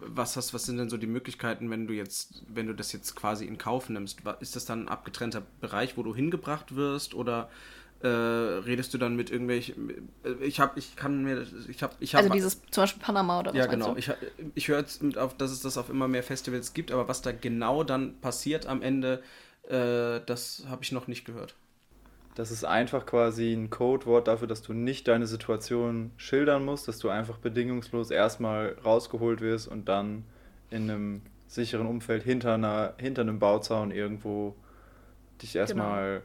was hast, was sind denn so die Möglichkeiten, wenn du jetzt, wenn du das jetzt quasi in Kauf nimmst? Ist das dann ein abgetrennter Bereich, wo du hingebracht wirst oder äh, redest du dann mit irgendwelchen? äh, Ich habe, ich kann mir, ich habe, ich habe. Also dieses zum Beispiel Panama oder was Ja, genau. du? Ich, ich höre jetzt auf, dass es das auf immer mehr Festivals gibt, aber was da genau dann passiert am Ende, äh, das habe ich noch nicht gehört. Das ist einfach quasi ein Codewort dafür, dass du nicht deine Situation schildern musst, dass du einfach bedingungslos erstmal rausgeholt wirst und dann in einem sicheren Umfeld hinter, einer, hinter einem Bauzaun irgendwo dich erstmal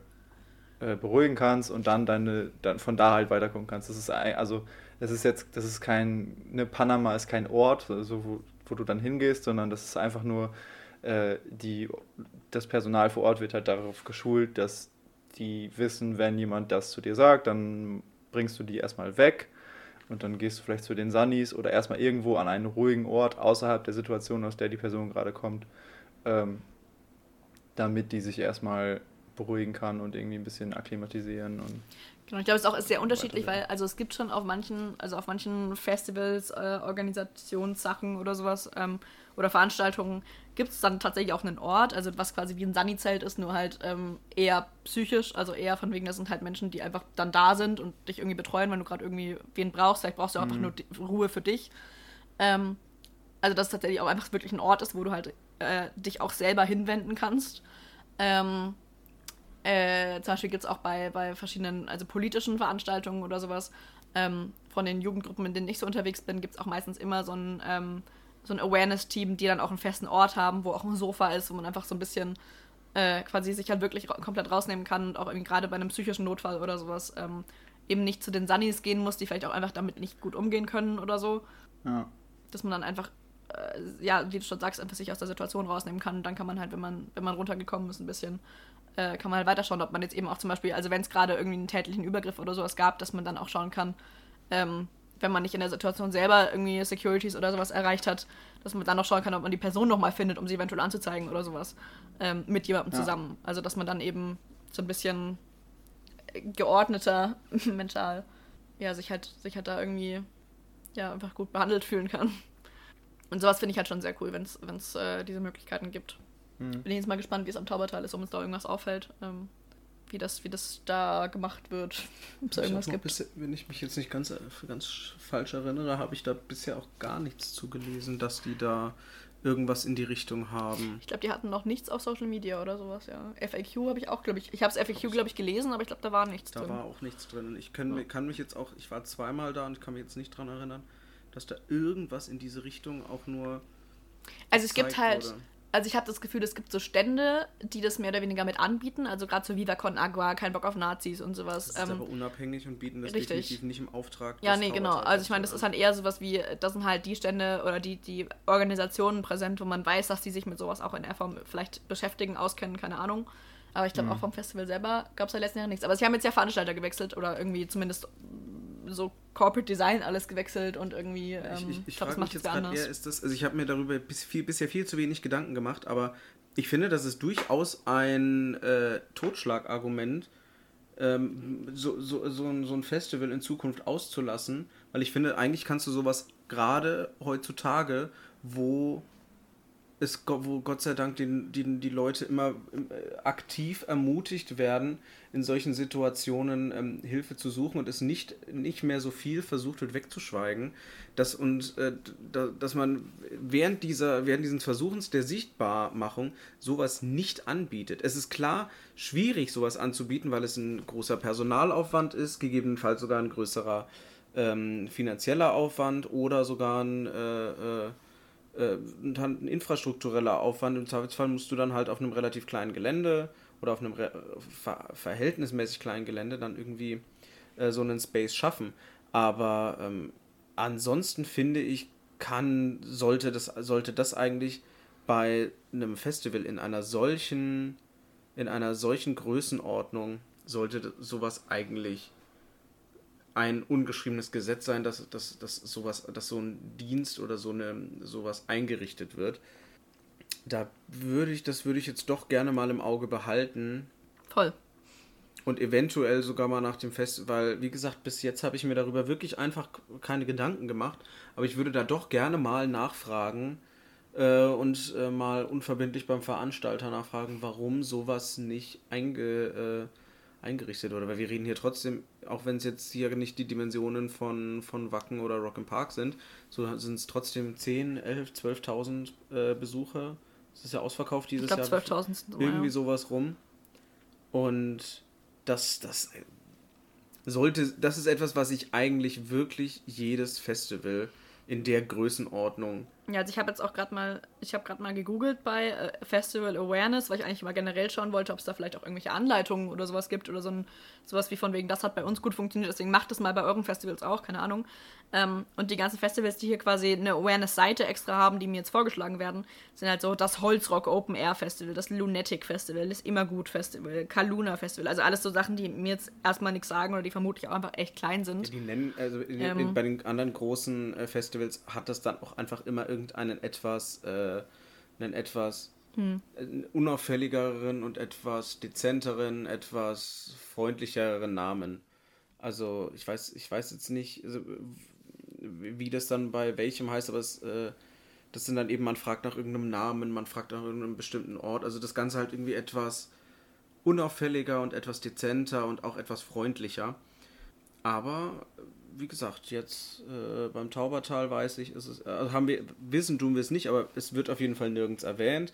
äh, beruhigen kannst und dann deine dann von da halt weiterkommen kannst. Das ist ein, also das ist jetzt das ist kein ne Panama ist kein Ort, also wo, wo du dann hingehst, sondern das ist einfach nur äh, die das Personal vor Ort wird halt darauf geschult, dass die wissen, wenn jemand das zu dir sagt, dann bringst du die erstmal weg und dann gehst du vielleicht zu den Sunnies oder erstmal irgendwo an einen ruhigen Ort außerhalb der Situation, aus der die Person gerade kommt, ähm, damit die sich erstmal beruhigen kann und irgendwie ein bisschen akklimatisieren und Genau, ich glaube, es ist auch sehr unterschiedlich, weil also es gibt schon auf manchen, also auf manchen Festivals, äh, Organisationssachen oder sowas ähm, oder Veranstaltungen gibt es dann tatsächlich auch einen Ort, also was quasi wie ein Sunny-Zelt ist, nur halt ähm, eher psychisch, also eher von wegen, das sind halt Menschen, die einfach dann da sind und dich irgendwie betreuen, wenn du gerade irgendwie wen brauchst. Vielleicht brauchst du auch einfach nur Ruhe für dich. Ähm, also dass es tatsächlich auch einfach wirklich ein Ort ist, wo du halt äh, dich auch selber hinwenden kannst. Ähm, äh, zum Beispiel gibt es auch bei, bei verschiedenen, also politischen Veranstaltungen oder sowas, ähm, von den Jugendgruppen, in denen ich so unterwegs bin, gibt es auch meistens immer so ein, ähm, so ein Awareness-Team, die dann auch einen festen Ort haben, wo auch ein Sofa ist, wo man einfach so ein bisschen äh, quasi sich halt wirklich komplett rausnehmen kann und auch irgendwie gerade bei einem psychischen Notfall oder sowas ähm, eben nicht zu den Sunnies gehen muss, die vielleicht auch einfach damit nicht gut umgehen können oder so. Ja. Dass man dann einfach, äh, ja, wie du schon sagst, einfach sich aus der Situation rausnehmen kann und dann kann man halt, wenn man, wenn man runtergekommen ist, ein bisschen äh, kann man halt weiterschauen, ob man jetzt eben auch zum Beispiel, also wenn es gerade irgendwie einen tätlichen Übergriff oder sowas gab, dass man dann auch schauen kann, ähm, wenn man nicht in der Situation selber irgendwie Securities oder sowas erreicht hat, dass man dann noch schauen kann, ob man die Person nochmal findet, um sie eventuell anzuzeigen oder sowas ähm, mit jemandem Ja. zusammen. Also dass man dann eben so ein bisschen geordneter mental, ja, sich halt, sich halt da irgendwie ja, einfach gut behandelt fühlen kann. Und sowas finde ich halt schon sehr cool, wenn es äh, diese Möglichkeiten gibt. Hm. Bin jetzt mal gespannt, wie es am Taubertal ist, ob uns da irgendwas auffällt. Ähm, wie, das, wie das da gemacht wird. Ob es da irgendwas gibt. Bisher, wenn ich mich jetzt nicht ganz, äh, ganz falsch erinnere, habe ich da bisher auch gar nichts zugelesen, dass die da irgendwas in die Richtung haben. Ich glaube, die hatten noch nichts auf Social Media oder sowas, ja. FAQ habe ich auch, glaube ich. Ich habe es FAQ, glaube ich, gelesen, aber ich glaube, da war nichts Da drin. war auch nichts drin. Und ich kann, Ja. kann mich jetzt auch, ich war zweimal da und ich kann mich jetzt nicht dran erinnern, dass da irgendwas in diese Richtung auch nur. also es gibt halt, wurde. Also ich habe das Gefühl, es gibt so Stände, die das mehr oder weniger mit anbieten. Also gerade so Viva Con Agua, kein Bock auf Nazis und sowas. Das ist Ähm, aber unabhängig und bieten das richtig. definitiv nicht im Auftrag. Ja, nee, genau. Taubertals Also ich meine, das ist an. halt eher sowas wie, das sind halt die Stände oder die, die Organisationen präsent, wo man weiß, dass die sich mit sowas auch in der Form vielleicht beschäftigen, auskennen, keine Ahnung. Aber ich glaube, Mhm. auch vom Festival selber gab es ja letzten Jahre nichts. Aber sie haben jetzt ja Veranstalter gewechselt oder irgendwie zumindest so Corporate Design alles gewechselt und irgendwie, ähm, ich ich, ich glaub, frage mich jetzt gerade eher, ist das, also ich habe mir darüber bis, viel, bisher viel zu wenig Gedanken gemacht, aber ich finde, das ist durchaus ein äh, Totschlagargument, ähm, so, so, so, ein, so ein Festival in Zukunft auszulassen, weil ich finde, eigentlich kannst du sowas gerade heutzutage, wo go- wo Gott sei Dank die, die, die Leute immer äh, aktiv ermutigt werden, in solchen Situationen ähm, Hilfe zu suchen und es nicht, nicht mehr so viel versucht wird wegzuschweigen, dass, und, äh, da, dass man während, dieser, während dieses Versuchens der Sichtbarmachung sowas nicht anbietet. Es ist klar schwierig, sowas anzubieten, weil es ein großer Personalaufwand ist, gegebenenfalls sogar ein größerer ähm, finanzieller Aufwand oder sogar ein äh, äh, äh, ein infrastruktureller Aufwand. Im Zweifelsfall musst du dann halt auf einem relativ kleinen Gelände oder auf einem ver verhältnismäßig kleinen Gelände dann irgendwie äh, so einen Space schaffen. Aber ähm, ansonsten finde ich, kann, sollte das, sollte das eigentlich bei einem Festival in einer solchen, in einer solchen Größenordnung, sollte sowas eigentlich ein ungeschriebenes Gesetz sein, dass, dass, dass sowas, dass so ein Dienst oder so eine sowas eingerichtet wird. Da würde ich, das würde ich jetzt doch gerne mal im Auge behalten Voll. und eventuell sogar mal nach dem Festival, wie gesagt, bis jetzt habe ich mir darüber wirklich einfach keine Gedanken gemacht, aber ich würde da doch gerne mal nachfragen äh, und äh, mal unverbindlich beim Veranstalter nachfragen, warum sowas nicht einge, äh, eingerichtet wurde, weil wir reden hier trotzdem, auch wenn es jetzt hier nicht die Dimensionen von, von Wacken oder Rock im Park sind, so sind es trotzdem 10, 11, 12.000 äh, Besucher. Das ist ja ausverkauft dieses Ich glaube, Jahr. 12.000 sind Irgendwie ja. sowas rum. Und das, das sollte, das ist etwas, was sich eigentlich wirklich jedes Festival in der Größenordnung Ja, also ich habe jetzt auch gerade mal, ich habe gerade mal gegoogelt bei äh, Festival Awareness, weil ich eigentlich mal generell schauen wollte, ob es da vielleicht auch irgendwelche Anleitungen oder sowas gibt oder so ein, sowas wie von wegen, das hat bei uns gut funktioniert, deswegen macht es mal bei euren Festivals auch, keine Ahnung. Ähm, und die ganzen Festivals, die hier quasi eine Awareness-Seite extra haben, die mir jetzt vorgeschlagen werden, sind halt so das Holzrock Open Air Festival, das Lunatic Festival, das Immergut Festival, Kaluna Festival, also alles so Sachen, die mir jetzt erstmal nichts sagen oder die vermutlich auch einfach echt klein sind. Ja, die nennen, also in, Ähm. in, bei den anderen großen äh, Festivals hat das dann auch einfach immer irgendeinen etwas, äh, einen etwas Hm. unauffälligeren und etwas dezenteren, etwas freundlicheren Namen. Also ich weiß, ich weiß jetzt nicht, also, wie wie das dann bei welchem heißt, aber es, äh, das sind dann eben, man fragt nach irgendeinem Namen, man fragt nach irgendeinem bestimmten Ort. Also das Ganze halt irgendwie etwas unauffälliger und etwas dezenter und auch etwas freundlicher. Aber wie gesagt, jetzt äh, beim Taubertal weiß ich, ist es, also haben wir, wissen tun wir es nicht, aber es wird auf jeden Fall nirgends erwähnt.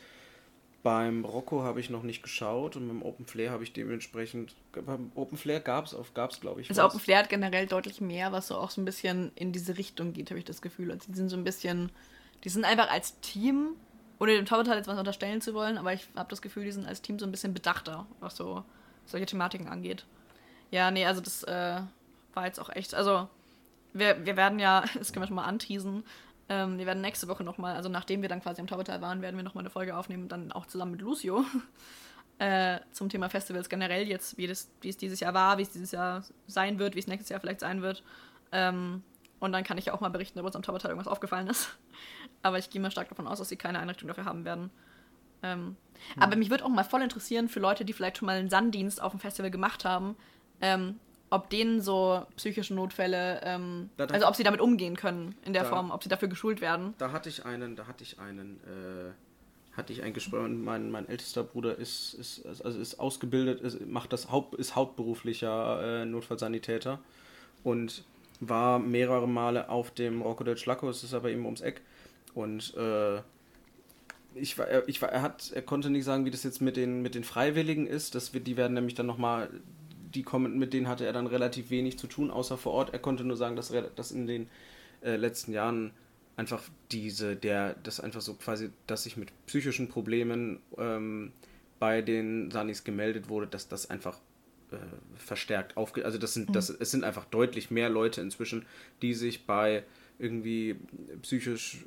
Beim Rocco habe ich noch nicht geschaut und beim Open Flair habe ich dementsprechend. Beim Open Flair gab es, gab's, glaube ich. Also was. Open Flair hat generell deutlich mehr, was so auch so ein bisschen in diese Richtung geht, habe ich das Gefühl. Also die sind so ein bisschen, die sind einfach als Team, ohne dem Taubertal jetzt was unterstellen zu wollen, aber ich habe das Gefühl, die sind als Team so ein bisschen bedachter, was so solche Thematiken angeht. Ja, nee, also das äh, war jetzt auch echt, also wir, wir werden ja, das können wir schon mal anteasen, ähm, wir werden nächste Woche nochmal, also nachdem wir dann quasi am Taubertal waren, werden wir nochmal eine Folge aufnehmen, dann auch zusammen mit Lucio äh, zum Thema Festivals generell jetzt, wie, das, wie es dieses Jahr war, wie es dieses Jahr sein wird, wie es nächstes Jahr vielleicht sein wird. Ähm, und dann kann ich ja auch mal berichten, ob uns am Taubertal irgendwas aufgefallen ist. Aber ich gehe mal stark davon aus, dass sie keine Einrichtung dafür haben werden. Ähm, Aber mich würde auch mal voll interessieren für Leute, die vielleicht schon mal einen Sanddienst auf dem Festival gemacht haben, ähm, ob denen so psychische Notfälle, ähm, Da- da- also ob sie damit umgehen können in der Da- Form, ob sie dafür geschult werden. Da hatte ich einen, da hatte ich einen, äh, hatte ich ein Gespräch. Mein, mein ältester Bruder ist, ist, also ist ausgebildet, ist, macht das Haupt, ist hauptberuflicher äh, Notfallsanitäter und war mehrere Male auf dem Rocco del Schlacco, es ist aber eben ums Eck. Und äh, ich war, er- ich war, er hat, er konnte nicht sagen, wie das jetzt mit den, mit den Freiwilligen ist. Das wird, die werden nämlich dann nochmal, die kommen, mit denen hatte er dann relativ wenig zu tun, außer vor Ort. Er konnte nur sagen, dass, dass in den äh, letzten Jahren einfach diese, der, das einfach so quasi, dass sich mit psychischen Problemen ähm, bei den Sanis gemeldet wurde, dass das einfach äh, verstärkt aufge... Also das sind, das, es sind einfach deutlich mehr Leute inzwischen, die sich bei irgendwie psychisch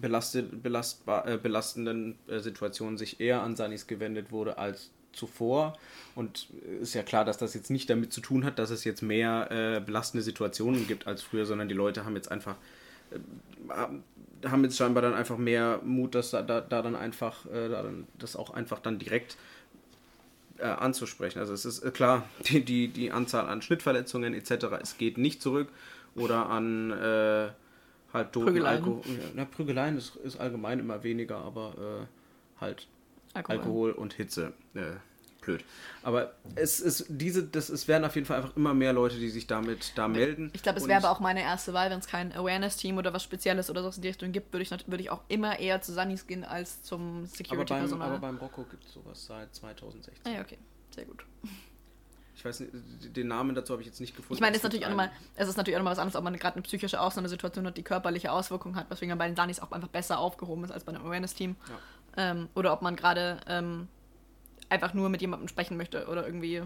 belastet, belastbar, äh, belastenden äh, Situationen sich eher an Sanis gewendet wurde als zuvor. Und äh, ist ja klar, dass das jetzt nicht damit zu tun hat, dass es jetzt mehr äh, belastende Situationen gibt als früher, sondern die Leute haben jetzt einfach äh, haben- jetzt scheinbar dann einfach mehr Mut, dass da, da, da dann einfach äh, da dann, das auch einfach dann direkt äh, anzusprechen. Also es ist äh, klar, die, die, die Anzahl an Schnittverletzungen etc. es geht nicht zurück oder an äh, halt Toten, Prügeleien. Alkohol. Ja, Prügeleien ist, ist allgemein immer weniger, aber halt Alkohol. Alkohol und Hitze. Äh, blöd. Aber es ist diese, das es werden auf jeden Fall einfach immer mehr Leute, die sich damit da melden. Ich glaube, es wäre aber auch meine erste Wahl, wenn es kein Awareness-Team oder was Spezielles oder so in die Richtung gibt, würde ich, würde ich auch immer eher zu Sunnies gehen als zum Security-Personal. aber beim Rocco gibt es sowas seit 2016. Ah ja, okay. Sehr gut. Ich weiß nicht, den Namen dazu habe ich jetzt nicht gefunden. Ich meine, es ist natürlich auch nochmal, es ist natürlich auch nochmal was anderes, ob man gerade eine psychische Ausnahmesituation hat, die körperliche Auswirkungen hat, weswegen man bei den Sunnies auch einfach besser aufgehoben ist als bei einem Awareness-Team. Ähm, oder ob man gerade ähm, einfach nur mit jemandem sprechen möchte oder irgendwie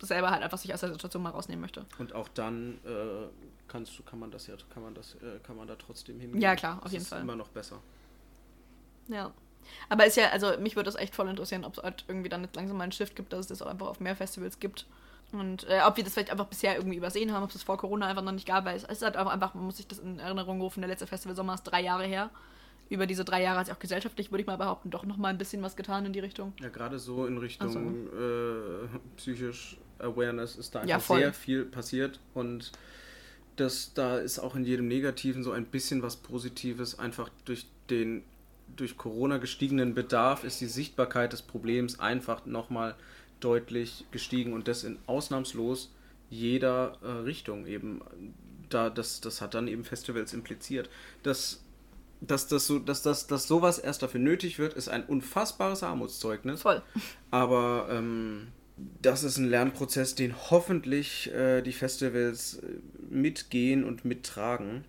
selber halt einfach sich aus der Situation mal rausnehmen möchte. Und auch dann äh, kannst du, kann man das ja, kann man das, äh, kann man da trotzdem hingehen. Ja, klar, auf Das jeden ist Fall. Immer noch besser. Ja. Aber ist ja, also mich würde das echt voll interessieren, ob es halt irgendwie dann jetzt langsam mal einen Shift gibt, dass es das auch einfach auf mehr Festivals gibt. Und äh, ob wir das vielleicht einfach bisher irgendwie übersehen haben, ob es das vor Corona einfach noch nicht gab, weil es ist halt auch einfach, man muss sich das in Erinnerung rufen, der letzte Festival Sommer ist drei Jahre her. Über diese drei Jahre hat sich auch gesellschaftlich, würde ich mal behaupten, doch noch mal ein bisschen was getan in die Richtung. Ja, gerade so in Richtung äh, psychisch Awareness ist da Ja, einfach voll. sehr viel passiert und das, da ist auch in jedem Negativen so ein bisschen was Positives. Einfach durch den durch Corona gestiegenen Bedarf ist die Sichtbarkeit des Problems einfach nochmal deutlich gestiegen und das in ausnahmslos jeder äh, Richtung eben. Da, das, das hat dann eben Festivals impliziert. Das dass das so, dass das, dass sowas erst dafür nötig wird, ist ein unfassbares Armutszeugnis. Voll. Aber ähm, das ist ein Lernprozess, den hoffentlich äh, die Festivals äh, mitgehen und mittragen.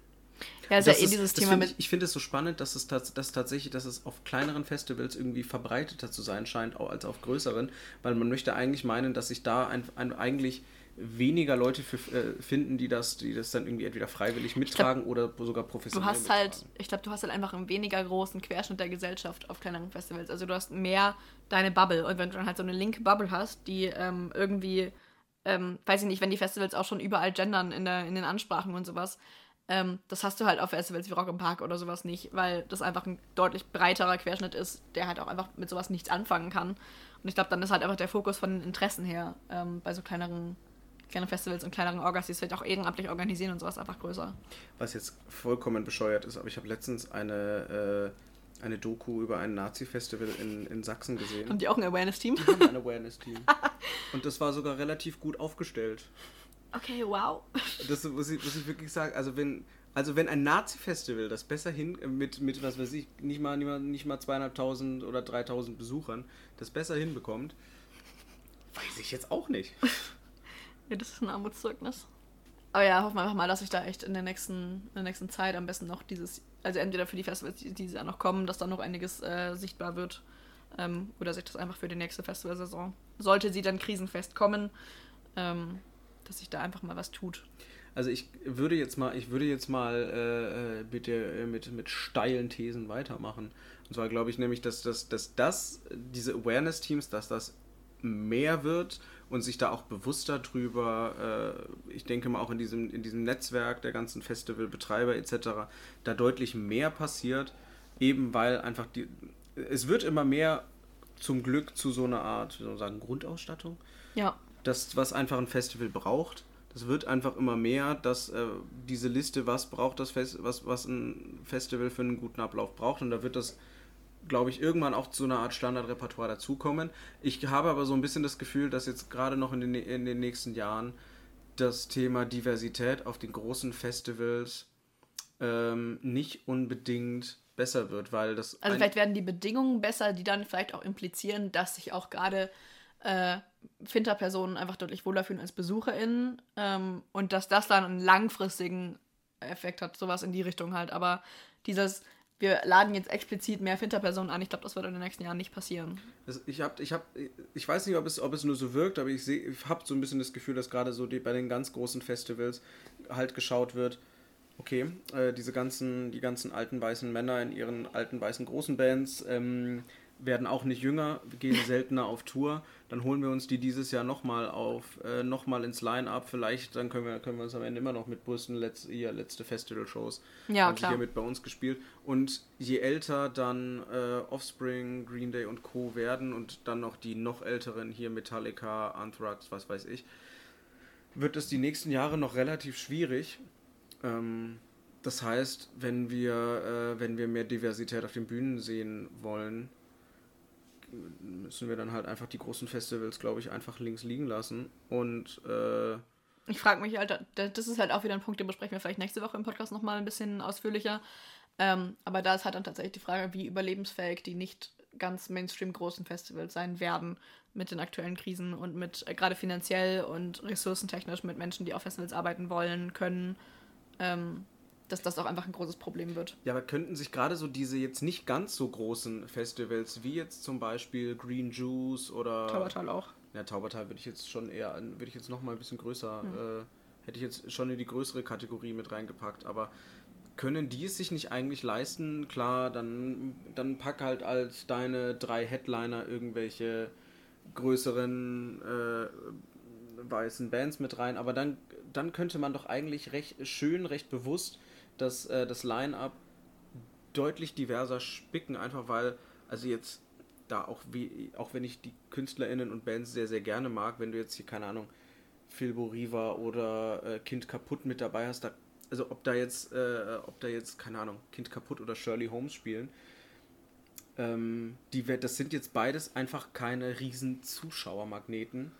Ja, ist Das ja eh ist- dieses Thema find mit. Ich, ich finde es so spannend, dass es tats dass tatsächlich, dass es auf kleineren Festivals irgendwie verbreiteter zu sein scheint, als auf größeren, weil man möchte eigentlich meinen, dass sich da ein, ein, eigentlich weniger Leute für, äh, finden, die das, die das dann irgendwie entweder freiwillig mittragen oder sogar Du professionell hast halt, mittragen. ich glaube, du hast halt einfach einen weniger großen Querschnitt der Gesellschaft auf kleineren Festivals. Also du hast mehr deine Bubble. Und wenn du dann halt so eine linke Bubble hast, die ähm, irgendwie, ähm, weiß ich nicht, wenn die Festivals auch schon überall gendern in, der, in den Ansprachen und sowas, ähm, das hast du halt auf Festivals wie Rock im Park oder sowas nicht, weil das einfach ein deutlich breiterer Querschnitt ist, der halt auch einfach mit sowas nichts anfangen kann. Und ich glaube, dann ist halt einfach der Fokus von den Interessen her ähm, bei so kleineren, kleineren Festivals und kleineren Orgas, die es vielleicht auch ehrenamtlich organisieren und sowas einfach größer. Was jetzt vollkommen bescheuert ist, aber ich habe letztens eine, äh, eine Doku über ein Nazi-Festival in, in Sachsen gesehen. Haben die auch ein Awareness-Team? Die haben ein Awareness-Team. Und das war sogar relativ gut aufgestellt. Okay, wow. Das muss ich, muss ich wirklich sagen. Also wenn, also wenn ein Nazi-Festival das besser hin mit, mit was weiß ich, nicht mal, nicht mal, nicht mal zweieinhalbtausend oder 3000 Besuchern das besser hinbekommt, weiß ich jetzt auch nicht. Ja, das ist ein Armutszeugnis. Aber ja, hoffen wir einfach mal, dass sich da echt in der nächsten, in der nächsten Zeit am besten noch dieses, also entweder für die Festivals, die dieses Jahr noch kommen, dass da noch einiges äh, sichtbar wird. Ähm, oder sich das einfach für die nächste Festivalsaison, sollte sie dann krisenfest kommen, ähm, dass sich da einfach mal was tut. Also ich würde jetzt mal, ich würde jetzt mal äh, äh, mit, der, äh, mit, mit steilen Thesen weitermachen. Und zwar glaube ich nämlich, dass, dass, dass das, diese Awareness-Teams, dass das mehr wird und sich da auch bewusster drüber, äh, ich denke mal auch in diesem, in diesem Netzwerk der ganzen Festivalbetreiber etc., da deutlich mehr passiert, eben weil einfach die, es wird immer mehr zum Glück zu so einer Art, wie soll man sagen, Grundausstattung Ja, das, was einfach ein Festival braucht. Das wird einfach immer mehr, dass äh, diese Liste, was braucht das Fest, was, was ein Festival für einen guten Ablauf braucht. Und da wird das, glaube ich, irgendwann auch zu einer Art Standardrepertoire dazukommen. Ich habe aber so ein bisschen das Gefühl, dass jetzt gerade noch in den, in den nächsten Jahren das Thema Diversität auf den großen Festivals ähm, nicht unbedingt besser wird, weil das also vielleicht werden die Bedingungen besser, die dann vielleicht auch implizieren, dass sich auch gerade äh, Finterpersonen einfach deutlich wohler fühlen als BesucherInnen ähm, und dass das dann einen langfristigen Effekt hat, sowas in die Richtung halt. Aber dieses, wir laden jetzt explizit mehr Finterpersonen an, ich glaube, das wird in den nächsten Jahren nicht passieren. Ich hab, ich hab, ich weiß nicht, ob es, ob es nur so wirkt, aber ich ich habe so ein bisschen das Gefühl, dass gerade so die, bei den ganz großen Festivals halt geschaut wird, okay, äh, diese ganzen, die ganzen alten weißen Männer in ihren alten weißen großen Bands ähm, werden auch nicht jünger, gehen seltener auf Tour. Dann holen wir uns die dieses Jahr nochmal auf, äh, nochmal ins Line-Up. Vielleicht, dann können wir, können wir uns am Ende immer noch mit brüsten, letz, ihr letzte Festival-Shows. Ja, haben sie klar. hier mit bei uns gespielt. Und je älter dann äh, Offspring, Green Day und Co. werden und dann noch die noch älteren hier Metallica, Anthrax, was weiß ich, wird es die nächsten Jahre noch relativ schwierig. Ähm, das heißt, wenn wir, äh, wenn wir mehr Diversität auf den Bühnen sehen wollen, müssen wir dann halt einfach die großen Festivals, glaube ich, einfach links liegen lassen. Und äh, Ich frage mich halt, da- das ist halt auch wieder ein Punkt, den besprechen wir vielleicht nächste Woche im Podcast nochmal ein bisschen ausführlicher. Ähm, aber da ist halt dann tatsächlich die Frage, wie überlebensfähig die nicht ganz Mainstream großen Festivals sein werden mit den aktuellen Krisen und mit äh, gerade finanziell und ressourcentechnisch mit Menschen, die auf Festivals arbeiten wollen, können, ähm, dass das auch einfach ein großes Problem wird. Ja, aber könnten sich gerade so diese jetzt nicht ganz so großen Festivals, wie jetzt zum Beispiel Green Juice oder. Taubertal auch. Ja, Taubertal würde ich jetzt schon eher, würde ich jetzt noch mal ein bisschen größer, äh, hätte ich jetzt schon in die größere Kategorie mit reingepackt, aber können die es sich nicht eigentlich leisten? Klar, dann, dann pack halt als deine drei Headliner irgendwelche größeren äh, weißen Bands mit rein, aber dann, dann könnte man doch eigentlich recht schön, recht bewusst das, äh, das Line-Up deutlich diverser spicken, einfach weil, also jetzt da auch wie, auch wenn ich die KünstlerInnen und Bands sehr, sehr gerne mag, wenn du jetzt hier, keine Ahnung, Filbo Riva oder äh, Kind kaputt mit dabei hast, da, also ob da jetzt, äh, ob da jetzt, keine Ahnung, Kind kaputt oder Shirley Holmes spielen, ähm, die, das sind jetzt beides einfach keine riesen Zuschauermagneten.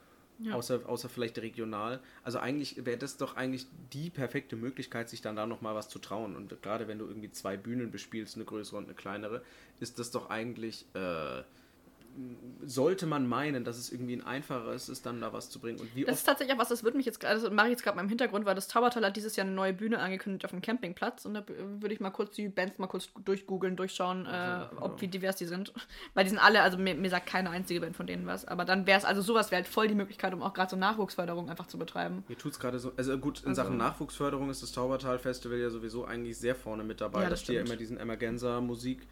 Ja. Außer, außer vielleicht regional. Also eigentlich wäre das doch eigentlich die perfekte Möglichkeit, sich dann da nochmal was zu trauen. Und gerade wenn du irgendwie zwei Bühnen bespielst, eine größere und eine kleinere, ist das doch eigentlich äh, sollte man meinen, dass es irgendwie ein einfacheres ist, dann da was zu bringen. Und wie Das ist tatsächlich auch was, das wird mich jetzt gerade, das mache ich jetzt gerade mal im Hintergrund, weil das Taubertal hat dieses Jahr eine neue Bühne angekündigt auf dem Campingplatz und da würde ich mal kurz die Bands mal kurz durchgoogeln, durchschauen, äh, ob wie divers die sind. Weil die sind alle, also mir, mir sagt keine einzige Band von denen was. Aber dann wäre es, also sowas wäre halt voll die Möglichkeit, um auch gerade so Nachwuchsförderung einfach zu betreiben. Mir tut es gerade so. Also gut, in Also- Sachen Nachwuchsförderung ist das Taubertal Festival ja sowieso eigentlich sehr vorne mit dabei. Ja, Ja, das das steht ja stimmt. immer diesen Emergenza Musik.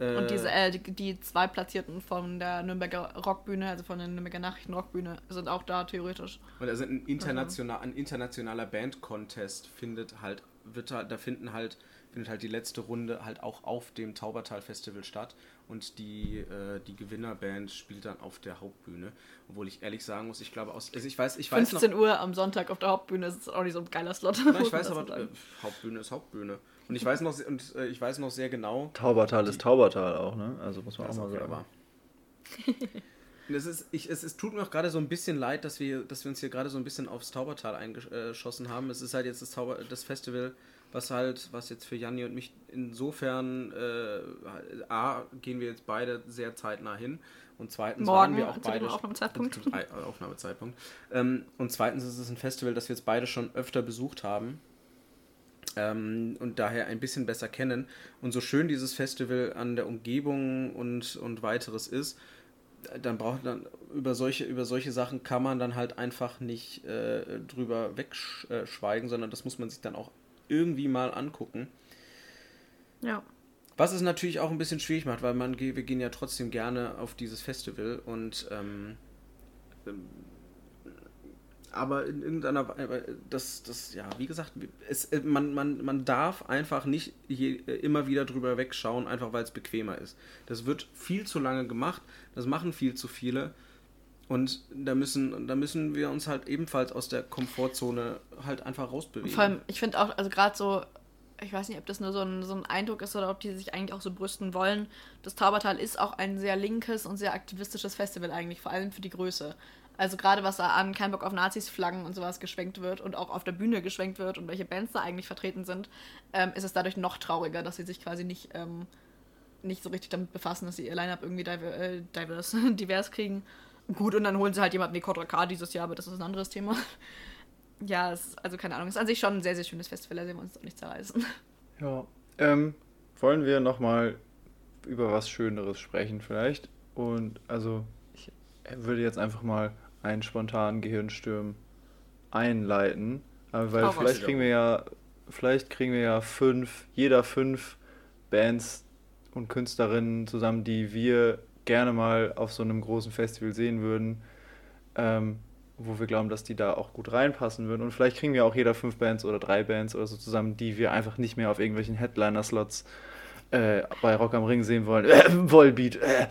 Äh, Und diese, äh, die, die zwei Platzierten von der Nürnberger Rockbühne, also von der Nürnberger Nachrichten Rockbühne, sind auch da theoretisch. Und also ein, international, ein internationaler Band-Contest findet halt, wird halt, da finden halt, findet halt die letzte Runde halt auch auf dem Taubertal Festival statt. Und die, äh, die Gewinnerband spielt dann auf der Hauptbühne. Obwohl ich ehrlich sagen muss, ich glaube aus. Also ich weiß, ich weiß noch. 15 Uhr am Sonntag auf der Hauptbühne ist es auch nicht so ein geiler Slot. Na, ich weiß aber, äh. Hauptbühne ist Hauptbühne. Und ich weiß noch, und äh, ich weiß noch sehr genau, Taubertal ist Taubertal auch, ne? Also muss man auch mal sagen. es, ist, ich, es, es tut mir auch gerade so ein bisschen leid, dass wir, dass wir uns hier gerade so ein bisschen aufs Taubertal eingeschossen haben. Es ist halt jetzt das, Tauber, das Festival, was halt, was jetzt für Janni und mich insofern, äh, A, gehen wir jetzt beide sehr zeitnah hin und zweitens Morgen waren wir auch beide Aufnahmezeitpunkt. äh, Aufnahmezeitpunkt. Ähm, und zweitens ist es ein Festival, das wir jetzt beide schon öfter besucht haben ähm, und daher ein bisschen besser kennen. Und so schön dieses Festival an der Umgebung und, und weiteres ist, dann braucht man über solche, über solche Sachen kann man dann halt einfach nicht äh, drüber wegschweigen, sondern das muss man sich dann auch irgendwie mal angucken. Ja. Was es natürlich auch ein bisschen schwierig macht, weil man wir gehen ja trotzdem gerne auf dieses Festival und ähm, aber in irgendeiner das, das, ja, wie gesagt, es, äh, man, man, man darf einfach nicht je, äh, immer wieder drüber wegschauen, einfach weil es bequemer ist. Das wird viel zu lange gemacht, das machen viel zu viele und da müssen, da müssen wir uns halt ebenfalls aus der Komfortzone halt einfach rausbewegen. Vor allem, ich finde auch, also gerade so, ich weiß nicht, ob das nur so ein, so ein Eindruck ist oder ob die sich eigentlich auch so brüsten wollen. Das Taubertal ist auch ein sehr linkes und sehr aktivistisches Festival eigentlich, vor allem für die Größe. Also gerade was da an Kein Bock auf Nazis Flaggen und sowas geschwenkt wird und auch auf der Bühne geschwenkt wird und welche Bands da eigentlich vertreten sind, ähm, ist es dadurch noch trauriger, dass sie sich quasi nicht, ähm, nicht so richtig damit befassen, dass sie ihr Line-Up irgendwie diver äh, divers, divers kriegen. Gut, und dann holen sie halt jemanden wie Kodra K dieses Jahr, aber das ist ein anderes Thema. Ja, es ist, also keine Ahnung, es ist an sich schon ein sehr, sehr schönes Festival, da sehen wir uns doch nicht zerreißen. Ja. Ähm, wollen wir nochmal über was Schöneres sprechen vielleicht? Und also ich würde jetzt einfach mal einen spontanen Gehirnsturm einleiten. Aber weil vielleicht kriegen wir ja, vielleicht kriegen wir ja fünf, jeder fünf Bands und Künstlerinnen zusammen, die wir gerne mal auf so einem großen Festival sehen würden. Ähm, wo wir glauben, dass die da auch gut reinpassen würden. Und vielleicht kriegen wir auch jeder fünf Bands oder drei Bands oder so zusammen, die wir einfach nicht mehr auf irgendwelchen Headliner-Slots äh, bei Rock am Ring sehen wollen. Äh, Volbeat. Äh,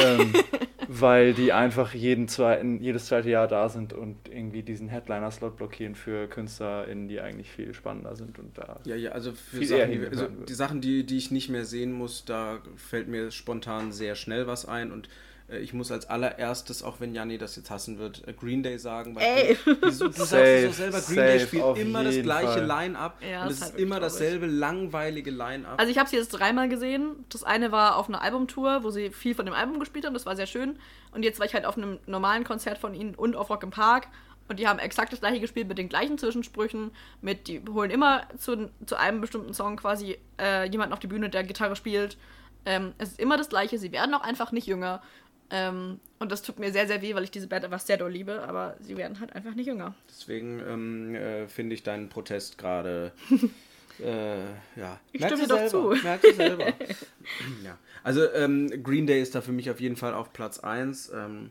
ähm, weil die einfach jeden zweiten, jedes zweite Jahr da sind und irgendwie diesen Headliner-Slot blockieren für KünstlerInnen, die eigentlich viel spannender sind und da. Ja, ja, also für Viel eher Sachen, die, also die Sachen, die, die ich nicht mehr sehen muss, da fällt mir spontan sehr schnell was ein und äh, ich muss als allererstes, auch wenn Janni das jetzt hassen wird, äh, Green Day sagen, weil Ey. du, du sagst es doch selber, Green Day spielt immer das gleiche. Line-Up Ja, und ist es halt ist immer wirklich dasselbe langweilige Line-Up. Also ich habe sie jetzt dreimal gesehen. Das eine war auf einer Albumtour, wo sie viel von dem Album gespielt haben, das war sehr schön. Und jetzt war ich halt auf einem normalen Konzert von ihnen und auf Rock im Park. Und die haben exakt das gleiche gespielt mit den gleichen Zwischensprüchen. Mit, die holen immer zu, zu einem bestimmten Song quasi äh, jemanden auf die Bühne, der Gitarre spielt. Ähm, es ist immer das gleiche. Sie werden auch einfach nicht jünger. Ähm, und das tut mir sehr, sehr weh, weil ich diese Band einfach sehr doll liebe. Aber sie werden halt einfach nicht jünger. Deswegen ähm, äh, finde ich deinen Protest gerade. äh, ja. Ich Merkst stimme dir doch zu. Merkst du selber. ja. Also ähm, Green Day ist da für mich auf jeden Fall auf Platz 1. Ähm,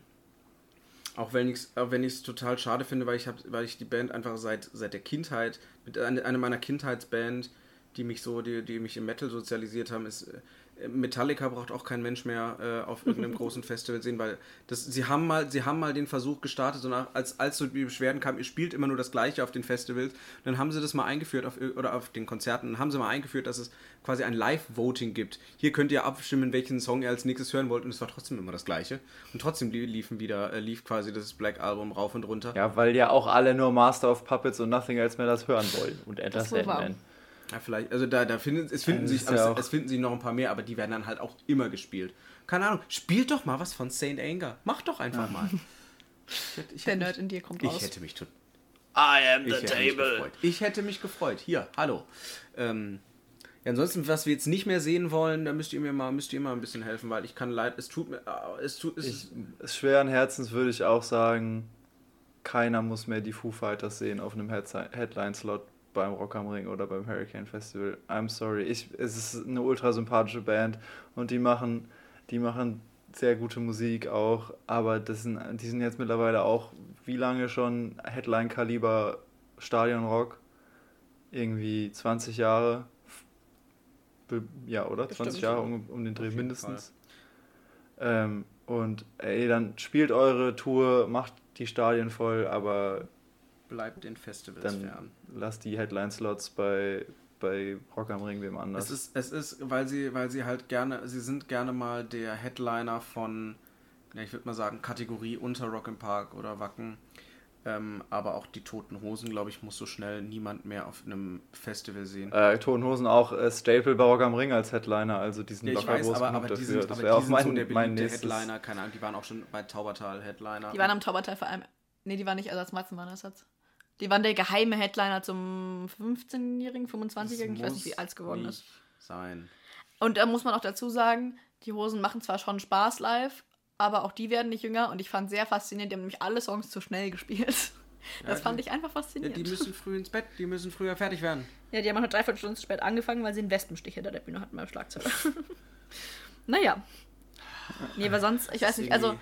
auch wenn ich es auch wenn ich's total schade finde, weil ich, hab, weil ich die Band einfach seit, seit der Kindheit, mit einer, einer meiner Kindheitsband, die mich so, die, die mich im Metal sozialisiert haben, ist äh, Metallica braucht auch kein Mensch mehr äh, auf irgendeinem großen Festival sehen, weil das, sie haben mal, sie haben mal den Versuch gestartet, so nach, als, als so die Beschwerden kamen, ihr spielt immer nur das Gleiche auf den Festivals, dann haben sie das mal eingeführt auf, oder auf den Konzerten, dann haben sie mal eingeführt, dass es quasi ein Live-Voting gibt. Hier könnt ihr abstimmen, welchen Song ihr als nächstes hören wollt und es war trotzdem immer das Gleiche. Und trotzdem li- liefen wieder, äh, lief quasi das Black Album rauf und runter. Ja, weil ja auch alle nur Master of Puppets und Nothing Else mehr das hören wollen. Und Enter Das ist. Ja, vielleicht, also da, da finden, es finden, Ja, sich, ist ja es, auch- es finden sich noch ein paar mehr, aber die werden dann halt auch immer gespielt. Keine Ahnung, spielt doch mal was von Saint Anger. Mach doch einfach mal. Ich hätte, ich Der hätte Nerd in dir kommt mich, raus. ich hätte mich total I am Ich hätte mich gefreut. Ich hätte mich gefreut. Hier, hallo. Ähm, ja, ansonsten, was wir jetzt nicht mehr sehen wollen, da müsst ihr mir mal, müsst ihr mal ein bisschen helfen, weil ich kann leid, es tut mir, ah, es tut, es Ich, schweren Herzens würde ich auch sagen, keiner muss mehr die Foo Fighters sehen auf einem Headline-Slot beim Rock am Ring oder beim Hurricane Festival. I'm sorry. Ich, es ist eine ultra sympathische Band und die machen, die machen sehr gute Musik auch, aber das sind, die sind jetzt mittlerweile auch wie lange schon Headline-Kaliber Stadionrock? Irgendwie 20 Jahre. Ja, oder? Bestimmt. 20 Jahre um, um den Dreh mindestens. Ähm, und ey, dann spielt eure Tour, macht die Stadien voll, aber bleibt den Festivals dann fern. lasst die Headline-Slots bei, bei Rock am Ring wem anders. Es ist, es ist, weil sie, weil sie halt gerne, sie sind gerne mal der Headliner von, ja, ich würde mal sagen, Kategorie unter Rock im Park oder Wacken. Ähm, aber auch die Toten Hosen, glaube ich, muss so schnell niemand mehr auf einem Festival sehen. äh, Toten Hosen auch äh, Staple bei Rock am Ring als Headliner, also die sind Ja, ich locker weiß, groß aber, aber die dafür. sind, das aber wäre die auch sind mein, so der mein nächstes. Headliner, keine Ahnung, die waren auch schon bei Taubertal Headliner. Die waren am Taubertal vor allem. Nee, die waren nicht Ersatz, Matzen waren Ersatz. Die waren der geheime Headliner zum 15-Jährigen, 25-Jährigen, ich weiß nicht, wie alt es geworden ist. Sein. Und da muss man auch dazu sagen, die Hosen machen zwar schon Spaß live, aber auch die werden nicht jünger und ich fand sehr faszinierend, die haben nämlich alle Songs zu schnell gespielt. Das Ja, fand ich einfach Ja, faszinierend. die müssen früh ins Bett, die müssen früher fertig werden. Ja, die haben auch eine Dreiviertelstunde zu spät angefangen, weil sie einen Wespenstich hinter der Bühne hatten beim Schlagzeug. naja. Nee, aber sonst, ich weiß nicht, also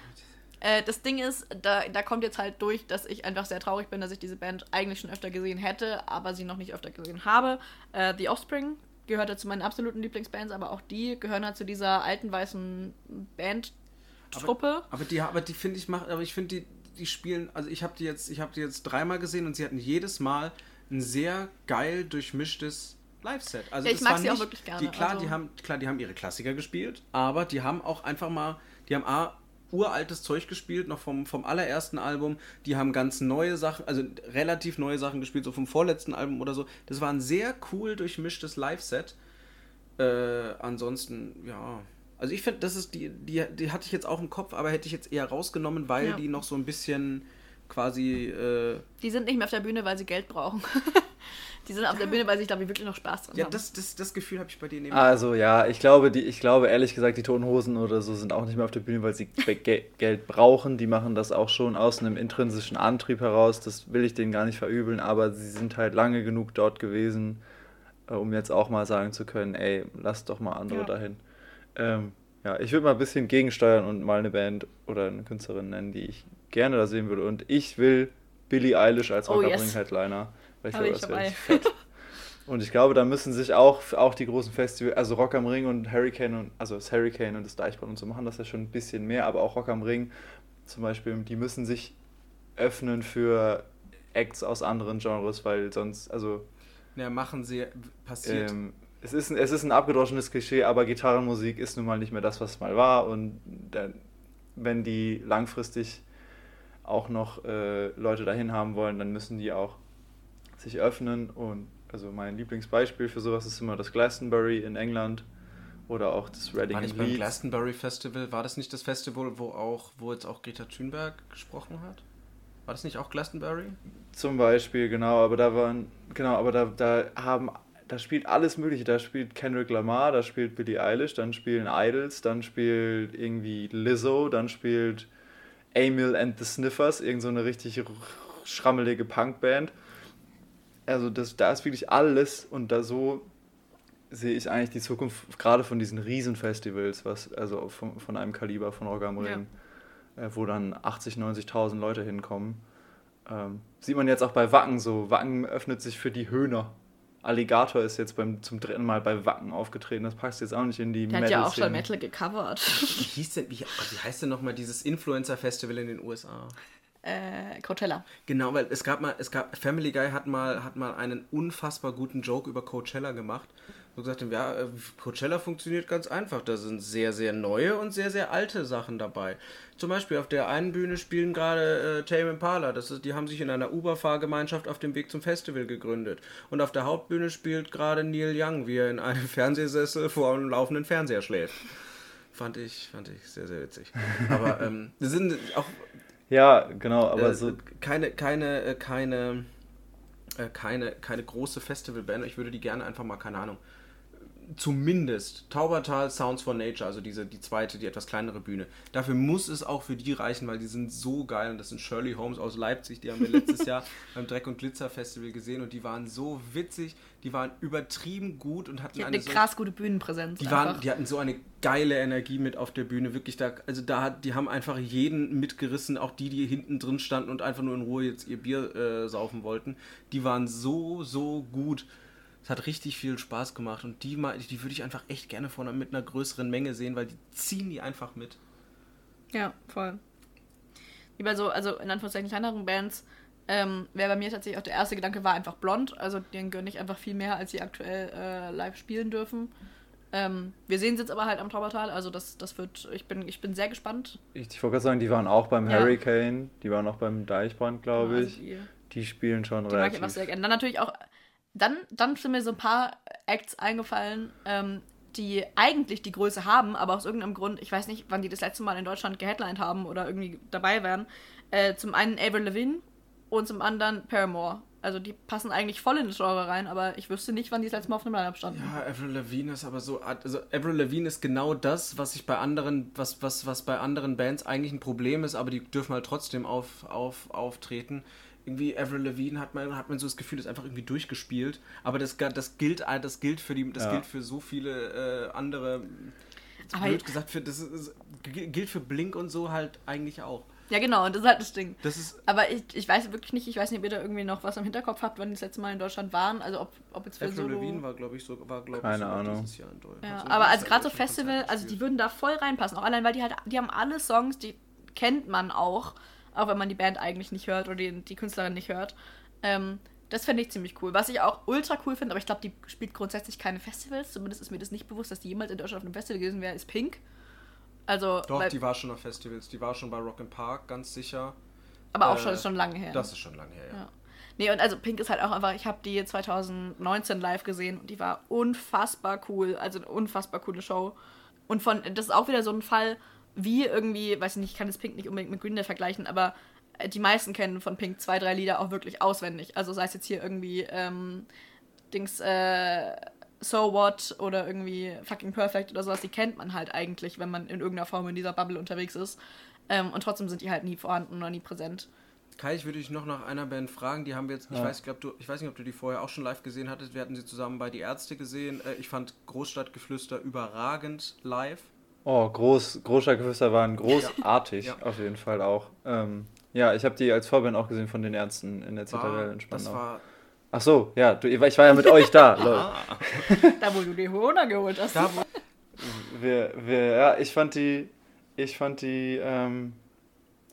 äh, das Ding ist, da, da kommt jetzt halt durch, dass ich einfach sehr traurig bin, dass ich diese Band eigentlich schon öfter gesehen hätte, aber sie noch nicht öfter gesehen habe. Äh, The Offspring gehörte zu meinen absoluten Lieblingsbands, aber auch die gehören halt zu dieser alten weißen Bandtruppe. Aber die, aber die finde ich macht, aber ich finde die, die spielen, also ich habe die jetzt, ich habe die jetzt dreimal gesehen und sie hatten jedes Mal ein sehr geil durchmischtes Live-Set. Also Ja, ich das mag sie auch wirklich gerne, Die, klar, also- die haben, klar, die haben ihre Klassiker gespielt, aber die haben auch einfach mal, die haben A, uraltes Zeug gespielt, noch vom, vom allerersten Album. Die haben ganz neue Sachen, also relativ neue Sachen gespielt, so vom vorletzten Album oder so. Das war ein sehr cool durchmischtes Live-Set. Äh, ansonsten, ja. Also ich finde, das ist die, die, die hatte ich jetzt auch im Kopf, aber hätte ich jetzt eher rausgenommen, weil Ja. die noch so ein bisschen quasi, äh, Die sind nicht mehr auf der Bühne, weil sie Geld brauchen. die sind auf der Bühne, weil sie, glaube ich, wirklich noch Spaß dran ja, haben. das, das, das Gefühl habe ich bei denen eben. Also ja, ich glaube, die, ich glaube ehrlich gesagt, die Toten Hosen oder so sind auch nicht mehr auf der Bühne, weil sie Ge Ge Geld brauchen. Die machen das auch schon aus einem intrinsischen Antrieb heraus. Das will ich denen gar nicht verübeln, aber sie sind halt lange genug dort gewesen, äh, um jetzt auch mal sagen zu können, ey, lass doch mal andere Ja. dahin. Ähm, ja, ich würde mal ein bisschen gegensteuern und mal eine Band oder eine Künstlerin nennen, die ich gerne da sehen würde. Und ich will Billie Eilish als Oh, Rock am yes. Ich glaube, ich das wäre fett. Und ich glaube, da müssen sich auch, auch die großen Festivals, also Rock am Ring und Hurricane und also das Hurricane und das Deichbrand und so machen das ja schon ein bisschen mehr, aber auch Rock am Ring zum Beispiel, die müssen sich öffnen für Acts aus anderen Genres, weil sonst, also Ja, machen sie, passiert. ähm, es, ist, ein- es ist ein abgedroschenes Klischee, aber Gitarrenmusik ist nun mal nicht mehr das, was es mal war und dann, wenn die langfristig auch noch äh, Leute dahin haben wollen, dann müssen die auch sich öffnen und also mein Lieblingsbeispiel für sowas ist immer das Glastonbury in England oder auch das Reading war nicht beim. Glastonbury Festival, war das nicht das Festival, wo auch, wo jetzt auch Greta Thunberg gesprochen hat? War das nicht auch Glastonbury? Zum Beispiel, genau, aber da waren, genau, aber da, da haben, da spielt alles Mögliche. Da spielt Kendrick Lamar, da spielt Billie Eilish, dann spielen Idols, dann spielt irgendwie Lizzo, dann spielt Emil and the Sniffers, irgend so eine richtig schrammelige Punkband. Also das, da ist wirklich alles und da so sehe ich eigentlich die Zukunft gerade von diesen Riesenfestivals, was also von, von einem Kaliber von Rock am Ring, äh, wo dann 80, 90.000 Leute hinkommen. Ähm, sieht man jetzt auch bei Wacken so. Wacken öffnet sich für die Höhner. Alligator ist jetzt beim, zum dritten Mal bei Wacken aufgetreten. Das passt jetzt auch nicht in die Der hat ja auch schon. Metal gecovert. Wie hieß denn, wie, wie heißt denn nochmal dieses Influencer-Festival in den USA? Äh, Coachella. Genau, weil es gab mal, es gab, Family Guy hat mal, hat mal einen unfassbar guten Joke über Coachella gemacht. Und gesagt haben, ja, äh, Coachella funktioniert ganz einfach. Da sind sehr, sehr neue und sehr, sehr alte Sachen dabei. Zum Beispiel auf der einen Bühne spielen gerade äh, Tame Impala. Das ist, die haben sich in einer Uber-Fahrgemeinschaft auf dem Weg zum Festival gegründet. Und auf der Hauptbühne spielt gerade Neil Young, wie er in einem Fernsehsessel vor einem laufenden Fernseher schläft. Fand ich, fand ich sehr, sehr witzig. Aber ähm, das sind auch Ja, genau, aber äh, so. keine, keine, äh, keine, äh, keine, keine große Festivalband. Ich würde die gerne einfach mal, keine Ahnung, zumindest Taubertal Sounds for Nature, also diese, die zweite, die etwas kleinere Bühne. Dafür muss es auch für die reichen, weil die sind so geil und das sind Shirley Holmes aus Leipzig, die haben wir letztes Jahr beim Dreck und Glitzer Festival gesehen und die waren so witzig, die waren übertrieben gut und hatten Die hat eine eine so krass gute Bühnenpräsenz. die, waren, einfach. die hatten so eine geile Energie mit auf der Bühne, wirklich da, also da hat, die haben einfach jeden mitgerissen, auch die, die hinten drin standen und einfach nur in Ruhe jetzt ihr Bier äh, saufen wollten. Die waren so, so gut. Es hat richtig viel Spaß gemacht und die, die würde ich einfach echt gerne von, mit einer größeren Menge sehen, weil die ziehen die einfach mit. Ja, voll. Wie bei so, also in Anführungszeichen kleineren Bands, ähm, wäre bei mir tatsächlich auch der erste Gedanke war einfach blond. Also denen gönne ich einfach viel mehr, als sie aktuell äh, live spielen dürfen. Ähm, wir sehen sie jetzt aber halt am Taubertal, also das, das wird, ich bin, ich bin sehr gespannt. Ich, ich wollte gerade sagen, die waren auch beim Ja. Hurricane, die waren auch beim Deichbrand, glaube Also ich. die, Die spielen schon die mag ich relativ. einfach sehr gerne. Dann natürlich auch, dann, dann sind mir so ein paar Acts eingefallen, ähm, die eigentlich die Größe haben, aber aus irgendeinem Grund, ich weiß nicht, wann die das letzte Mal in Deutschland geheadlined haben oder irgendwie dabei wären. Äh, zum einen Avril Lavigne und zum anderen Paramore. Also die passen eigentlich voll in das Genre rein, aber ich wüsste nicht, wann die das letzte Mal auf einem Line-Up standen. Ja, Avril Lavigne ist aber so, also Avril Lavigne ist genau das, was ich bei anderen, was, was, was bei anderen Bands eigentlich ein Problem ist, aber die dürfen halt trotzdem auf, auf, auftreten. Irgendwie Avril Lavigne hat man, hat man so das Gefühl, ist einfach irgendwie durchgespielt. Aber das, das gilt, das gilt für die, das Ja. gilt für so viele äh, andere. Aber- blöd gesagt, für, das ist, gilt für Blink und so halt eigentlich auch. Ja, genau, und das ist halt das Ding. Das ist Aber ich, ich weiß wirklich nicht, ich weiß nicht, ob ihr da irgendwie noch was im Hinterkopf habt, wann die das letzte Mal in Deutschland waren. Also ob, ob jetzt für Avril Solo... War, glaube ich, so, war, glaube ich, Keine sogar Ahnung. dieses Jahr in Deutschland. Ja, Hat so aber also Jahr gerade so Festival, also die würden da voll reinpassen. Auch allein, weil die halt, die haben alle Songs, die kennt man auch, auch wenn man die Band eigentlich nicht hört oder die, die Künstlerin nicht hört. Ähm, das fände ich ziemlich cool. Was ich auch ultra cool finde, aber ich glaube, die spielt grundsätzlich keine Festivals. Zumindest ist mir das nicht bewusst, dass die jemals in Deutschland auf einem Festival gewesen wäre, ist Pink. Also, Doch, die war schon auf Festivals. Die war schon bei Rock im Park, ganz sicher. aber auch äh, schon, schon lange her. Das ist schon lange her, ja. Ja. Nee, und also Pink ist halt auch einfach, ich habe die 2019 live gesehen und die war unfassbar cool. Also eine unfassbar coole Show. Und von, das ist auch wieder so ein Fall, wie irgendwie, weiß ich nicht, ich kann das Pink nicht unbedingt mit Green Day vergleichen, aber äh, die meisten kennen von Pink zwei, drei Lieder auch wirklich auswendig. Also sei es jetzt hier irgendwie ähm, Dings, äh, So What oder irgendwie Fucking Perfect oder sowas, die kennt man halt eigentlich, wenn man in irgendeiner Form in dieser Bubble unterwegs ist. Ähm, und trotzdem sind die halt nie vorhanden oder nie präsent. Kai, ich würde dich noch nach einer Band fragen. Die haben wir jetzt, ich, Ja. weiß, glaub, du, ich weiß nicht, ob du die vorher auch schon live gesehen hattest. Wir hatten sie zusammen bei Die Ärzte gesehen. Äh, Ich fand Großstadtgeflüster überragend live. Oh, groß, Großstadtgeflüster waren großartig, Ja. auf jeden Fall auch. Ähm, ja, ich habe die als Vorband auch gesehen von den Ärzten in der Zitadelle in das Spandau. war, Ach so, ja, du, ich war ja mit euch da, Leute. ah, Da, wo du die Hohner geholt hast. da, wo, Wir, wir, ja, ich fand die, ich fand die ähm,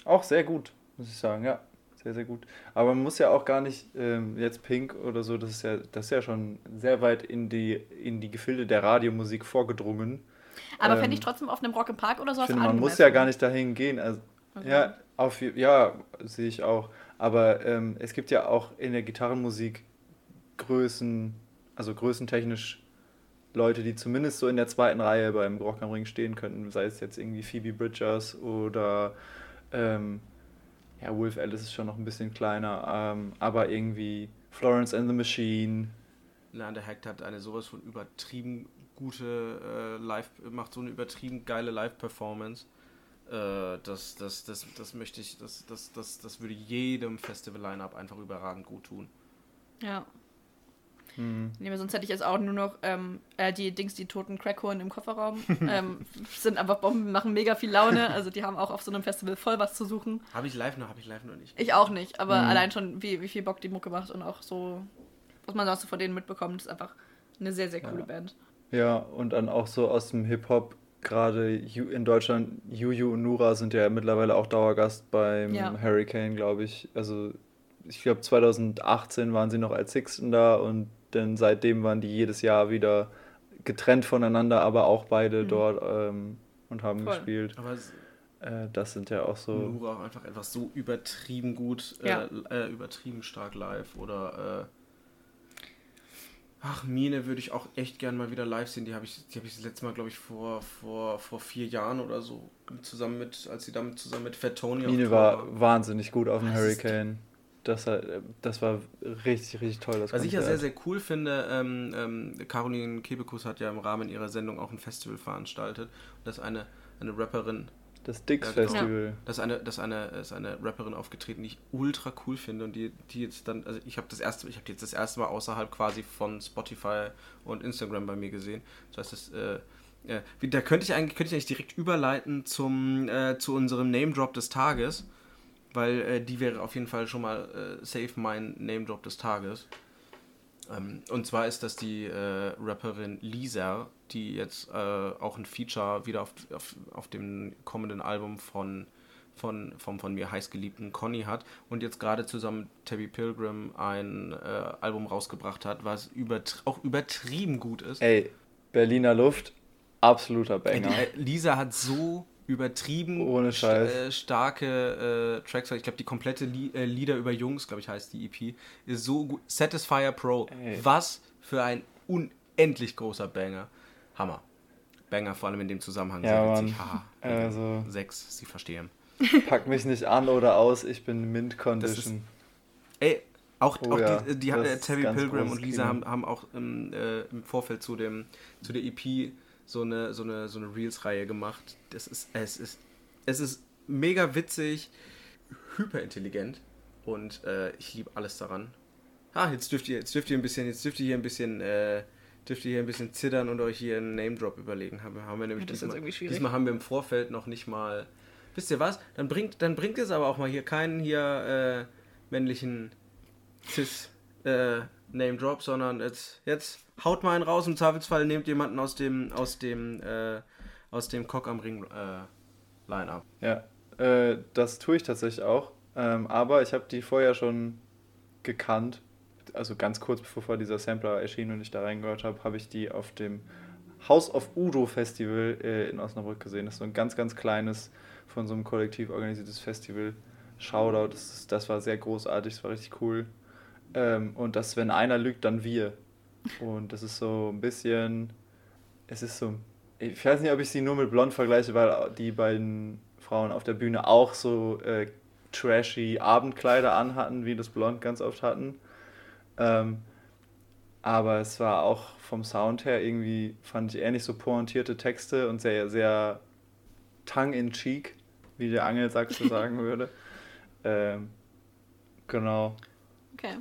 auch sehr gut, muss ich sagen, ja, sehr, sehr gut. Aber man muss ja auch gar nicht ähm, jetzt Pink oder so, das ist ja, das ist ja schon sehr weit in die, in die Gefilde der Radiomusik vorgedrungen. Aber Ähm, fände ich trotzdem auf einem Rock im Park oder sowas finde, man muss ja gar nicht dahin gehen. Also, Okay. Ja, auf, ja, sehe ich auch. Aber ähm, es gibt ja auch in der Gitarrenmusik Größen, also größentechnisch Leute, die zumindest so in der zweiten Reihe beim Rock am Ring stehen könnten. Sei es jetzt irgendwie Phoebe Bridgers oder ähm, ja, Wolf Alice ist schon noch ein bisschen kleiner, ähm, aber irgendwie Florence and the Machine. Leander Hecht hat eine sowas von übertrieben gute äh, Live, macht so eine übertrieben geile Live-Performance. Äh, das, das, das, das möchte ich, das, das, das, das würde jedem Festival-Line-Up einfach überragend gut tun. Ja. Hm. Nee, aber sonst hätte ich jetzt auch nur noch ähm, äh, die Dings, die toten Crackholen im Kofferraum. ähm, sind einfach Bomben, machen mega viel Laune. Also die haben auch auf so einem Festival voll was zu suchen. Habe ich live noch, habe ich live noch nicht. Ich auch nicht, aber Mhm. allein schon, wie, wie viel Bock die Mucke macht und auch so, was man sonst so von denen mitbekommt, ist einfach eine sehr, sehr coole Ja. Band. Ja, und dann auch so aus dem Hip-Hop gerade in Deutschland, Juju und Nura sind ja mittlerweile auch Dauergast beim ja. Hurricane, glaube ich. Also ich glaube 2018 waren sie noch als Sixten da und dann seitdem waren die jedes Jahr wieder getrennt voneinander, aber auch beide mhm. dort ähm, und haben Voll. gespielt. Aber äh, das sind ja auch so. Nura auch einfach etwas so übertrieben gut, äh, ja. äh, äh, übertrieben stark live oder äh, Ach, Mine würde ich auch echt gern mal wieder live sehen. Die habe ich, die habe ich das letzte Mal, glaube ich, vor, vor, vor vier Jahren oder so zusammen mit, als sie damit zusammen mit Fat Tony Mine war, war wahnsinnig gut auf dem Hurricane. Das, das war richtig, richtig toll. Was ich ja sehr, sehr cool finde, ähm, ähm, Caroline Kebekus hat ja im Rahmen ihrer Sendung auch ein Festival veranstaltet. Das eine, eine Rapperin, das Dix ja, Festival. Ja. Das ist eine, das ist eine, ist eine Rapperin aufgetreten, die ich ultra cool finde und die, die jetzt dann, also ich habe das erste, ich habe jetzt das erste Mal außerhalb quasi von Spotify und Instagram bei mir gesehen. Das heißt, das, äh, äh, da könnte ich eigentlich, könnte ich eigentlich direkt überleiten zum, äh, zu unserem Name Drop des Tages, weil äh, die wäre auf jeden Fall schon mal äh, safe mein Name Drop des Tages. Ähm, und zwar ist das die äh, Rapperin Lisa, die jetzt äh, auch ein Feature wieder auf, auf, auf dem kommenden Album von, von, von, von mir heißgeliebten Conny hat und jetzt gerade zusammen mit Tabby Pilgrim ein äh, Album rausgebracht hat, was übertri auch übertrieben gut ist. Ey, Berliner Luft, absoluter Banger. Äh, Lisa hat so übertrieben. St äh, starke äh, Tracks. Ich glaube, die komplette Li äh, Lieder über Jungs, glaube ich, heißt die EP, ist so gut. Satisfier Pro. Ey. Was für ein unendlich großer Banger. Hammer. Banger vor allem in dem Zusammenhang. Ja, sehr witzig. Haha. Also, Sechs, Sie verstehen. Pack mich nicht an oder aus, ich bin Mint Condition. ey, auch, oh, auch ja, die, die äh, Terry Pilgrim und Lisa haben, haben auch im, äh, im Vorfeld zu, dem, zu der EP so eine, so eine, so eine Reels-Reihe gemacht. Das ist, es ist, es ist mega witzig, hyperintelligent und äh, ich liebe alles daran. Ah, jetzt dürft ihr, jetzt dürft ihr ein bisschen, jetzt dürft ihr hier ein bisschen, äh, dürft ihr hier ein bisschen zittern und euch hier einen Name-Drop überlegen. Haben, haben wir nämlich ja, diesmal, diesmal haben wir im Vorfeld noch nicht mal. Wisst ihr was? Dann bringt, dann bringt es aber auch mal hier keinen hier äh, männlichen Cis äh, Name Drop, sondern jetzt, jetzt haut mal einen raus. Im Zweifelsfall nehmt jemanden aus dem, aus dem, äh, aus dem Cock am Ring äh, Line-Up. Ja, äh, das tue ich tatsächlich auch. Ähm, aber ich habe die vorher schon gekannt. Also ganz kurz bevor dieser Sampler erschien und ich da reingehört habe, habe ich die auf dem House of Udo Festival äh, in Osnabrück gesehen. Das ist so ein ganz, ganz kleines, von so einem Kollektiv organisiertes Festival. Shoutout, das, das war sehr großartig, das war richtig cool. Ähm, und dass, wenn einer lügt, dann wir. Und das ist so ein bisschen. Es ist so. Ich weiß nicht, ob ich sie nur mit Blond vergleiche, weil die beiden Frauen auf der Bühne auch so äh, trashy Abendkleider anhatten, wie das Blond ganz oft hatten. Ähm, aber es war auch vom Sound her irgendwie, fand ich eher nicht so pointierte Texte und sehr, sehr tongue-in-cheek, wie der Angelsachse sagen würde. Ähm, genau. Okay.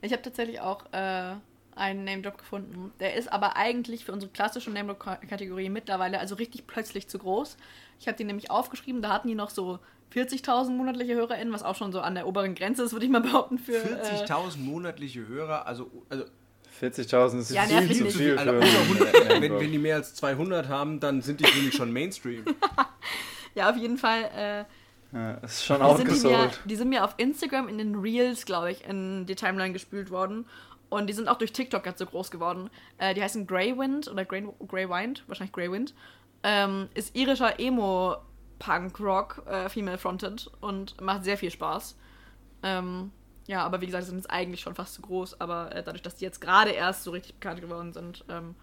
Ich habe tatsächlich auch äh, einen Name-Drop gefunden. Der ist aber eigentlich für unsere klassische Name-Drop-Kategorie mittlerweile also richtig plötzlich zu groß. Ich habe die nämlich aufgeschrieben, da hatten die noch so 40.000 monatliche HörerInnen, was auch schon so an der oberen Grenze ist, würde ich mal behaupten. 40.000 äh, monatliche Hörer, also, also 40.000 ist ja, viel zu viel. Also, wenn, wenn die mehr als 200 haben, dann sind die nämlich schon Mainstream. ja, auf jeden Fall. Äh, ja, ist schon. Die, die sind mir auf Instagram in den Reels, glaube ich, in die Timeline gespült worden. Und die sind auch durch TikTok ganz so groß geworden. Äh, die heißen Greywind oder Grey, Grey Wind, wahrscheinlich Greywind. Ähm, ist irischer Emo-Punk-Rock, äh, female-fronted und macht sehr viel Spaß. Ähm, ja, aber wie gesagt, sind jetzt eigentlich schon fast zu groß. Aber äh, dadurch, dass die jetzt gerade erst so richtig bekannt geworden sind, ähm,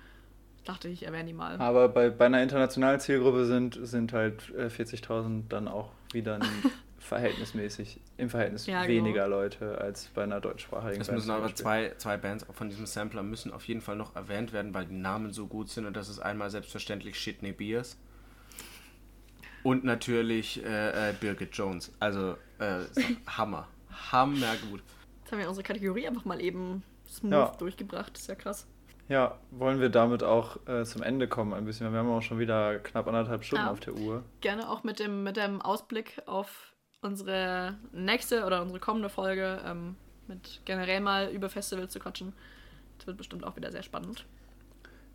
dachte ich, erwähne die mal. Aber bei, bei einer internationalen Zielgruppe sind, sind halt 40.000 äh, dann auch wieder ein verhältnismäßig, im Verhältnis ja, genau. weniger Leute als bei einer deutschsprachigen Es müssen aber zwei, zwei Bands von diesem Sampler müssen auf jeden Fall noch erwähnt werden, weil die Namen so gut sind und das ist einmal selbstverständlich Shitney Beers und natürlich äh, äh, Birgit Jones. Also äh, Hammer. Hammer gut. Jetzt haben wir unsere Kategorie einfach mal eben smooth ja. durchgebracht. ist ja krass. Ja, wollen wir damit auch äh, zum Ende kommen ein bisschen. Wir haben auch schon wieder knapp anderthalb Stunden ja. auf der Uhr. Gerne auch mit dem, mit dem Ausblick auf unsere nächste oder unsere kommende Folge ähm, mit generell mal über Festivals zu quatschen. Das wird bestimmt auch wieder sehr spannend.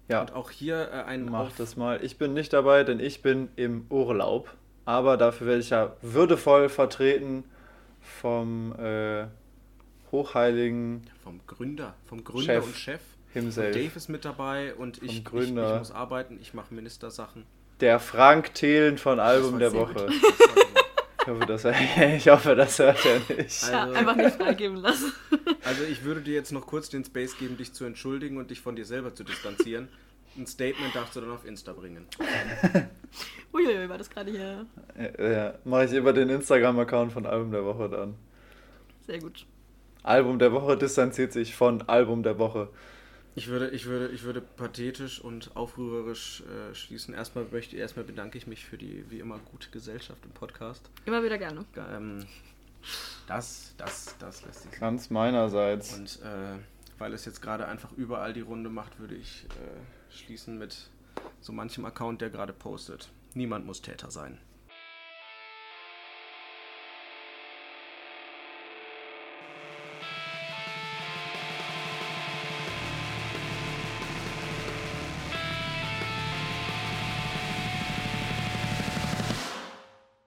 Ja. Und auch hier äh, ein Mach das mal. Ich bin nicht dabei, denn ich bin im Urlaub. Aber dafür werde ich ja würdevoll vertreten vom äh, hochheiligen vom Gründer, vom Gründer Chef und Chef. himself. Dave ist mit dabei und ich, ich, ich muss arbeiten, ich mache Ministersachen. Der Frank Thelen von Album der Woche. Hoffe, das, ich hoffe, das hört er nicht. Also- Ja, einfach nicht freigeben lassen. Also ich würde dir jetzt noch kurz den Space geben, dich zu entschuldigen und dich von dir selber zu distanzieren. Ein Statement darfst du dann auf Insta bringen. Uiuiui, war das gerade hier Ja, ja, mache ich über den Instagram-Account von Album der Woche dann. sehr gut. Album der Woche distanziert sich von Album der Woche. Ich würde, ich würde, ich würde pathetisch und aufrührerisch äh, schließen. Erstmal möchte, erstmal bedanke ich mich für die wie immer gute Gesellschaft im Podcast. Immer wieder gerne. Ähm, das, das, das lässt sich sagen. Ganz meinerseits. Und äh, weil es jetzt gerade einfach überall die Runde macht, würde ich äh, schließen mit so manchem Account, der gerade postet. Niemand muss Täter sein.